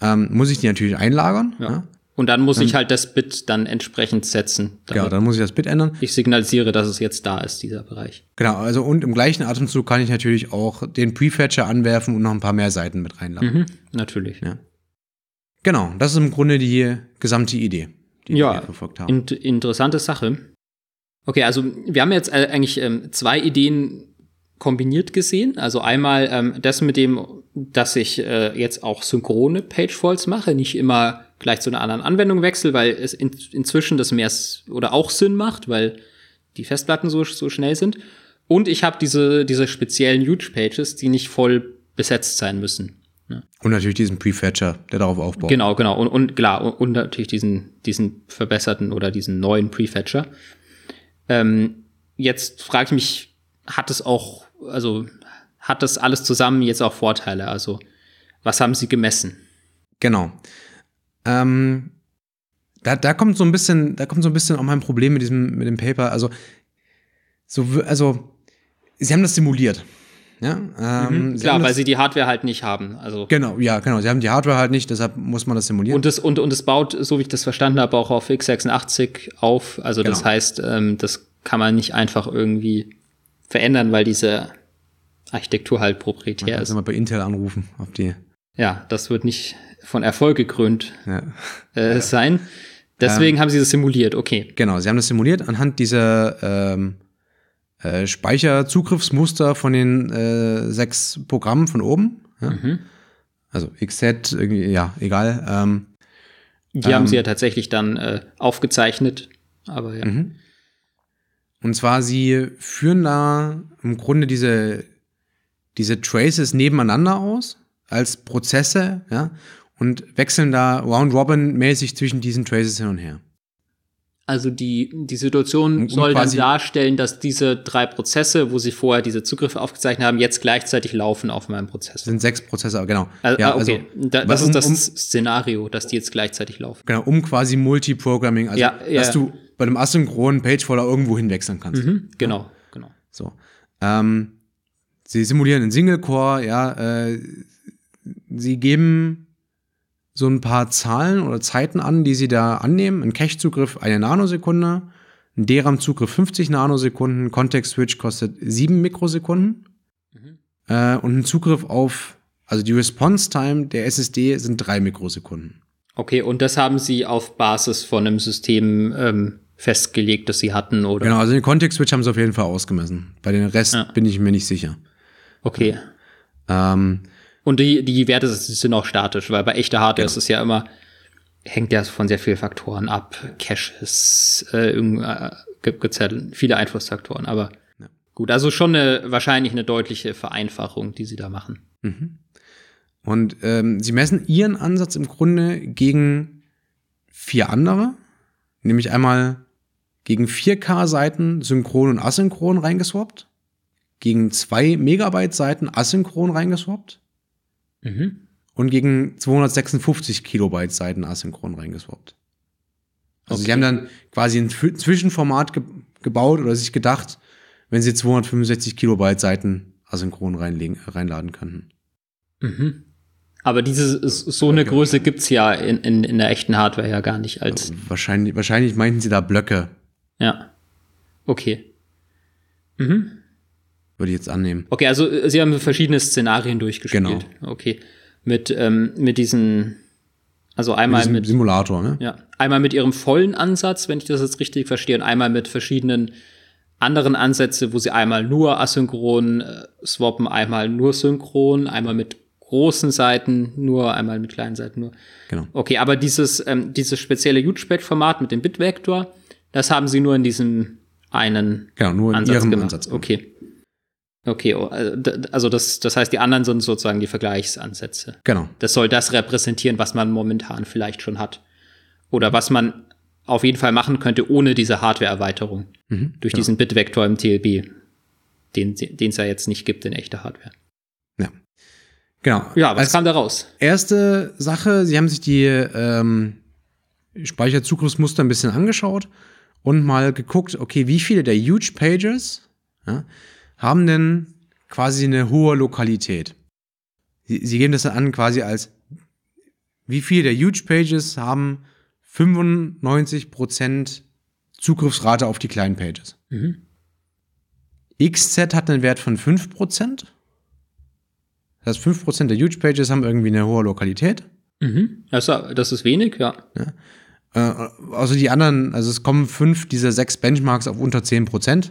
ähm, muss ich die natürlich einlagern. Ja. Ja. Und dann muss ich halt das Bit dann entsprechend setzen. Genau, dann muss ich das Bit ändern. ich signalisiere, dass es jetzt da ist, dieser Bereich. Genau, also und im gleichen Atemzug kann ich natürlich auch den Prefetcher anwerfen und noch ein paar mehr Seiten mit reinladen. Mhm, natürlich. Ja. Genau, das ist im Grunde die gesamte Idee, die Ja, wir verfolgt haben. Int interessante Sache. Okay, also wir haben jetzt äh, eigentlich ähm, zwei Ideen kombiniert gesehen. Also einmal ähm, das mit dem, dass ich äh, jetzt auch synchrone Page-Faults mache, nicht immer gleich zu einer anderen Anwendung wechsle, weil es in, inzwischen das mehr oder auch Sinn macht, weil die Festplatten so, so schnell sind. Und ich habe diese, diese speziellen Huge-Pages, die nicht voll besetzt sein müssen. Und natürlich diesen Prefetcher, der darauf aufbaut. Genau, genau. Und, und klar, und, und natürlich diesen, diesen verbesserten oder diesen neuen Prefetcher. Ähm, jetzt frage ich mich, hat es auch, also hat das alles zusammen jetzt auch Vorteile? Also, was haben Sie gemessen? Genau. Ähm, da, da kommt so ein bisschen, da kommt so ein bisschen auch mein Problem mit diesem, mit dem Paper. Also, so, also, sie haben das simuliert. Ja, ähm, Klar, haben weil das, sie die Hardware halt nicht haben. Also Genau, ja, genau. Sie haben die Hardware halt nicht, deshalb muss man das simulieren. und es und, und baut, so wie ich das verstanden habe, auch auf x86 auf. Also das Genau. heißt, ähm, das kann man nicht einfach irgendwie verändern, weil diese Architektur halt proprietär ist. mal bei Intel anrufen, ob die. Ja, das wird nicht von Erfolg gekrönt Ja. äh, sein. Deswegen ähm, haben sie das simuliert, okay. Genau, sie haben das simuliert anhand dieser ähm, äh, Speicherzugriffsmuster von den äh, sechs Programmen von oben. Ja? Mhm. Also XZ, ja, egal. Ähm, Die haben sie ja tatsächlich dann äh, aufgezeichnet, aber ja. Mhm. Und zwar, sie führen da im Grunde diese, diese Traces nebeneinander aus als Prozesse, ja, und wechseln da round-robin-mäßig zwischen diesen Traces hin und her. Also die, die Situation soll dann darstellen, dass diese drei Prozesse, wo sie vorher diese Zugriffe aufgezeichnet haben, jetzt gleichzeitig laufen auf meinem Prozess. Das sind sechs Prozesse, genau. Also, ja, okay. Also, da, das um, ist das um, Szenario, dass die jetzt gleichzeitig laufen. Genau, um quasi Multiprogramming, also ja, ja. dass du bei einem asynchronen Pagefolder irgendwo hinwechseln kannst. Mhm, genau, ja. genau. So. Ähm, sie simulieren in Single Core, ja, äh, sie geben so ein paar Zahlen oder Zeiten an, die sie da annehmen. Ein Cache-Zugriff eine Nanosekunde, ein DRAM-Zugriff 50 Nanosekunden, Context-Switch kostet 7 Mikrosekunden mhm. äh, und ein Zugriff auf, also die Response-Time der SSD sind 3 Mikrosekunden. Okay, und das haben sie auf Basis von einem System ähm, festgelegt, das sie hatten, oder? Genau, also den Context-Switch haben sie auf jeden Fall ausgemessen. Bei den Rest ja. bin ich mir nicht sicher. Okay. Ähm, und die, die Werte sind auch statisch, weil bei echter Hardware genau. ist es ja immer, hängt ja von sehr vielen Faktoren ab. Caches, äh, äh, gibt es ja viele Einflussfaktoren, aber ja. gut, also schon eine, wahrscheinlich eine deutliche Vereinfachung, die sie da machen. Mhm. Und ähm, sie messen ihren Ansatz im Grunde gegen vier andere, nämlich einmal gegen 4K-Seiten synchron und asynchron reingeswappt, gegen zwei Megabyte-Seiten asynchron reingeswappt Mhm. Und gegen 256 Kilobyte Seiten asynchron reingeswappt. Also okay. sie haben dann quasi ein Zwischenformat ge gebaut oder sich gedacht, wenn sie 265 Kilobyte Seiten asynchron reinlegen, reinladen könnten. Mhm. Aber diese so eine Größe gibt's ja in, in, in der echten Hardware ja gar nicht als. Wahrscheinlich, wahrscheinlich meinten sie da Blöcke. Ja. Okay. Mhm. Würde ich jetzt annehmen. Okay, also äh, Sie haben verschiedene Szenarien durchgespielt. Genau. Okay. Mit, ähm, mit diesen, also einmal mit, mit Simulator, ne? Ja. Einmal mit Ihrem vollen Ansatz, wenn ich das jetzt richtig verstehe, und einmal mit verschiedenen anderen Ansätze, wo Sie einmal nur asynchron äh, swappen, einmal nur synchron, einmal mit großen Seiten nur, einmal mit kleinen Seiten nur. Genau. Okay, aber dieses, ähm, dieses spezielle Huge-Format mit dem Bitvektor, das haben Sie nur in diesem einen genau, nur in Ansatz Ihrem gemacht. Ansatz. Okay. Okay, oh, also, also das, das heißt, die anderen sind sozusagen die Vergleichsansätze. Genau. Das soll das repräsentieren, was man momentan vielleicht schon hat. Oder was man auf jeden Fall machen könnte ohne diese Hardware-Erweiterung. Mhm, durch genau. diesen Bitvektor im TLB, den es ja jetzt nicht gibt in echter Hardware. Ja. Genau. Ja, was Als kam da raus? Erste Sache, sie haben sich die ähm, Speicherzugriffsmuster ein bisschen angeschaut und mal geguckt, okay, wie viele der Huge Pages ja, haben denn quasi eine hohe Lokalität. Sie, sie geben das dann an quasi als, wie viele der Huge Pages haben 95% Zugriffsrate auf die kleinen Pages. Mhm. XZ hat einen Wert von 5%. Das heißt, 5% der Huge Pages haben irgendwie eine hohe Lokalität. Mhm. Das, das ist wenig, ja. ja. Äh, also die anderen, also es kommen fünf dieser sechs Benchmarks auf unter 10%.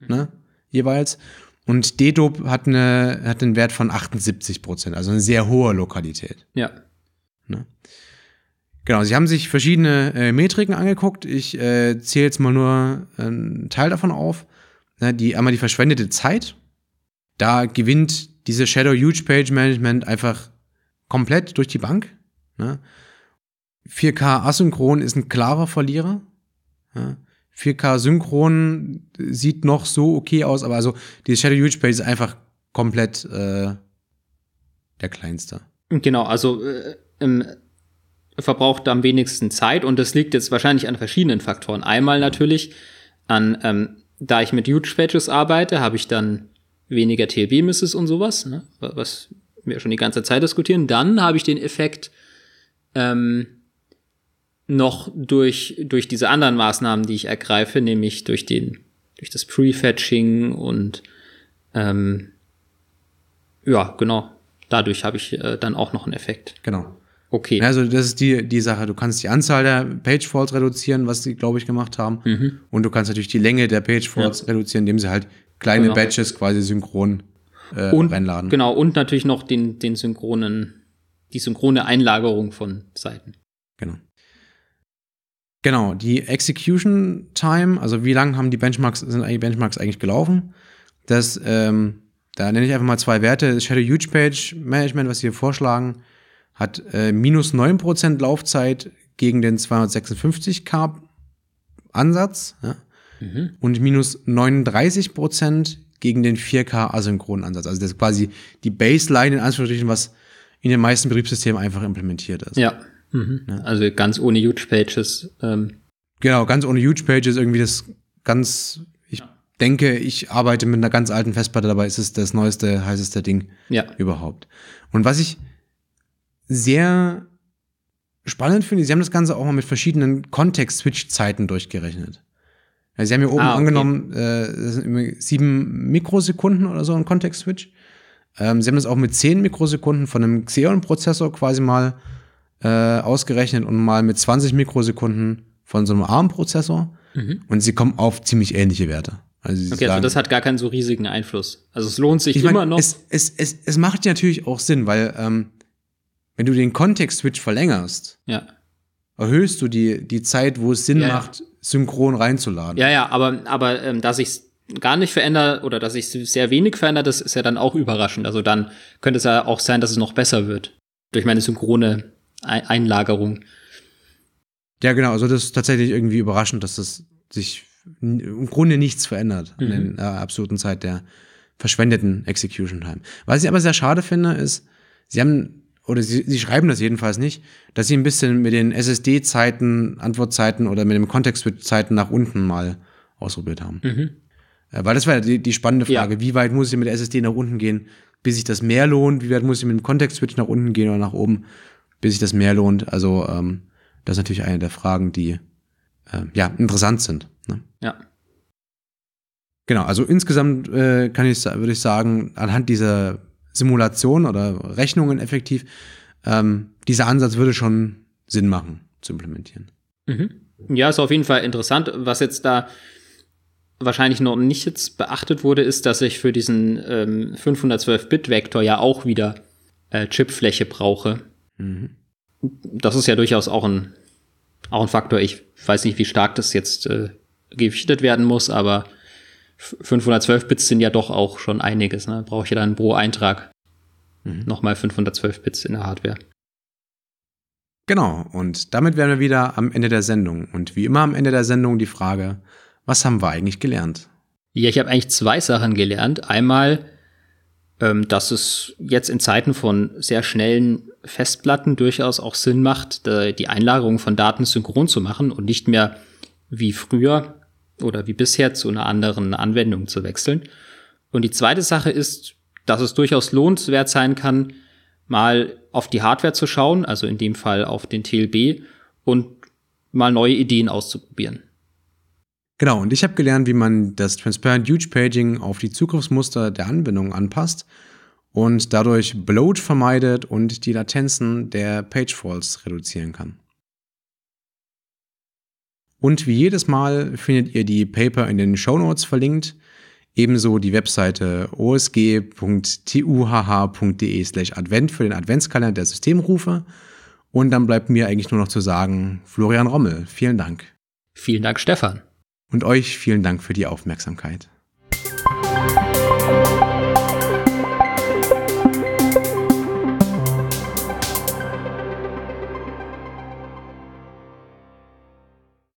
Mhm. Ne? Jeweils. Und Dedop hat, eine, hat einen Wert von 78 Prozent, also eine sehr hohe Lokalität. Ja. Ne? Genau, sie haben sich verschiedene äh, Metriken angeguckt. Ich äh, zähle jetzt mal nur einen Teil davon auf. Ne, die, einmal die verschwendete Zeit. Da gewinnt diese Shadow Huge Page Management einfach komplett durch die Bank. Ne? 4K asynchron ist ein klarer Verlierer. Ja? 4K Synchron sieht noch so okay aus, aber also die Shadow Huge Page ist einfach komplett äh, der kleinste. Genau, also äh, ähm, verbraucht am wenigsten Zeit und das liegt jetzt wahrscheinlich an verschiedenen Faktoren. Einmal natürlich an, ähm, da ich mit Huge Pages arbeite, habe ich dann weniger TLB-Misses und sowas, ne? was wir schon die ganze Zeit diskutieren. Dann habe ich den Effekt, ähm, noch durch, durch diese anderen Maßnahmen, die ich ergreife, nämlich durch den, durch das Prefetching und ähm, ja, genau. Dadurch habe ich äh, dann auch noch einen Effekt. Genau. Okay. Also das ist die, die Sache. Du kannst die Anzahl der Page Faults reduzieren, was sie, glaube ich, gemacht haben. Mhm. Und du kannst natürlich die Länge der Page Faults reduzieren, indem sie halt kleine Genau. Batches quasi synchron äh, und, reinladen. Genau, und natürlich noch den, den synchronen, die synchrone Einlagerung von Seiten. Genau. Genau, die Execution Time, also wie lang haben die Benchmarks, sind eigentlich Benchmarks eigentlich gelaufen? Das, ähm, da nenne ich einfach mal zwei Werte. Das Shadow Huge Page Management, was sie hier vorschlagen, hat äh, minus 9% Laufzeit gegen den 256k Ansatz ja? und minus 39% gegen den 4K asynchronen Ansatz. Also das ist quasi die Baseline in Anführungsstrichen, was in den meisten Betriebssystemen einfach implementiert ist. Ja. Mhm. Also ganz ohne Huge Pages. Ähm, Genau, ganz ohne Huge Pages irgendwie das ganz, ich denke, ich arbeite mit einer ganz alten Festplatte, dabei ist es das neueste, heißeste Ding ja. überhaupt. Und was ich sehr spannend finde, sie haben das Ganze auch mal mit verschiedenen Kontext-Switch-Zeiten durchgerechnet. Also sie haben hier oben Ah, okay. angenommen, äh, das sind irgendwie sieben Mikrosekunden oder so ein Kontext-Switch. Ähm, sie haben das auch mit zehn Mikrosekunden von einem Xeon-Prozessor quasi mal äh, ausgerechnet und mal mit 20 Mikrosekunden von so einem ARM-Prozessor. Und sie kommen auf ziemlich ähnliche Werte. Also Mhm. Okay, also sagen- das hat gar keinen so riesigen Einfluss. Also es lohnt sich ich immer meine, noch. es, es, es, es macht ja natürlich auch Sinn, weil ähm, wenn du den Kontext-Switch verlängerst, ja. erhöhst du die, die Zeit, wo es Sinn Ja, ja. macht, synchron reinzuladen. Ja, ja, aber, aber ähm, dass ich gar nicht verändere oder dass ich sehr wenig verändere, das ist ja dann auch überraschend. Also dann könnte es ja auch sein, dass es noch besser wird. Durch meine synchrone Einlagerung. Ja, genau. Also das ist tatsächlich irgendwie überraschend, dass das sich im Grunde nichts verändert Mhm. der äh, absoluten Zeit der verschwendeten Execution Time. Was ich aber sehr schade finde, ist, sie haben, oder sie, sie schreiben das jedenfalls nicht, dass sie ein bisschen mit den SSD-Zeiten, Antwortzeiten oder mit dem Context-Switch-Zeiten nach unten mal ausprobiert haben. Mhm. Äh, Weil das war ja die, die spannende Ja. Frage. Wie weit muss ich mit der SSD nach unten gehen, bis sich das mehr lohnt? Wie weit muss ich mit dem Context-Switch nach unten gehen oder nach oben, bis sich das mehr lohnt? Also, ähm, das ist natürlich eine der Fragen, die äh, ja interessant sind. Ne? Ja. Genau, also insgesamt äh, kann ich, würde ich sagen, anhand dieser Simulation oder Rechnungen effektiv, ähm, dieser Ansatz würde schon Sinn machen zu implementieren. Mhm. Ja, ist auf jeden Fall interessant. Was jetzt da wahrscheinlich noch nicht jetzt beachtet wurde, ist, dass ich für diesen ähm, 512-Bit-Vektor ja auch wieder äh, Chipfläche brauche. Das ist ja durchaus auch ein, auch ein Faktor. Ich weiß nicht, wie stark das jetzt äh, gewichtet werden muss, aber f- 512 Bits sind ja doch auch schon einiges. Ne? Brauche ich ja dann pro Eintrag nochmal 512 Bits in der Hardware. Genau, und damit wären wir wieder am Ende der Sendung. Und wie immer am Ende der Sendung die Frage, was haben wir eigentlich gelernt? Ja, ich habe eigentlich zwei Sachen gelernt. Einmal, ähm, dass es jetzt in Zeiten von sehr schnellen Festplatten durchaus auch Sinn macht, die Einlagerung von Daten synchron zu machen und nicht mehr wie früher oder wie bisher zu einer anderen Anwendung zu wechseln. Und die zweite Sache ist, dass es durchaus lohnenswert sein kann, mal auf die Hardware zu schauen, also in dem Fall auf den TLB und mal neue Ideen auszuprobieren. Genau, und ich habe gelernt, wie man das Transparent Huge Paging auf die Zugriffsmuster der Anwendung anpasst und dadurch Bloat vermeidet und die Latenzen der Page Faults reduzieren kann. Und wie jedes Mal findet ihr die Paper in den Show Notes verlinkt, ebenso die Webseite osg.tuhh.de slash advent für den Adventskalender der Systemrufe. Und dann bleibt mir eigentlich nur noch zu sagen, Florian Rommel, vielen Dank. Vielen Dank, Stefan. Und euch vielen Dank für die Aufmerksamkeit.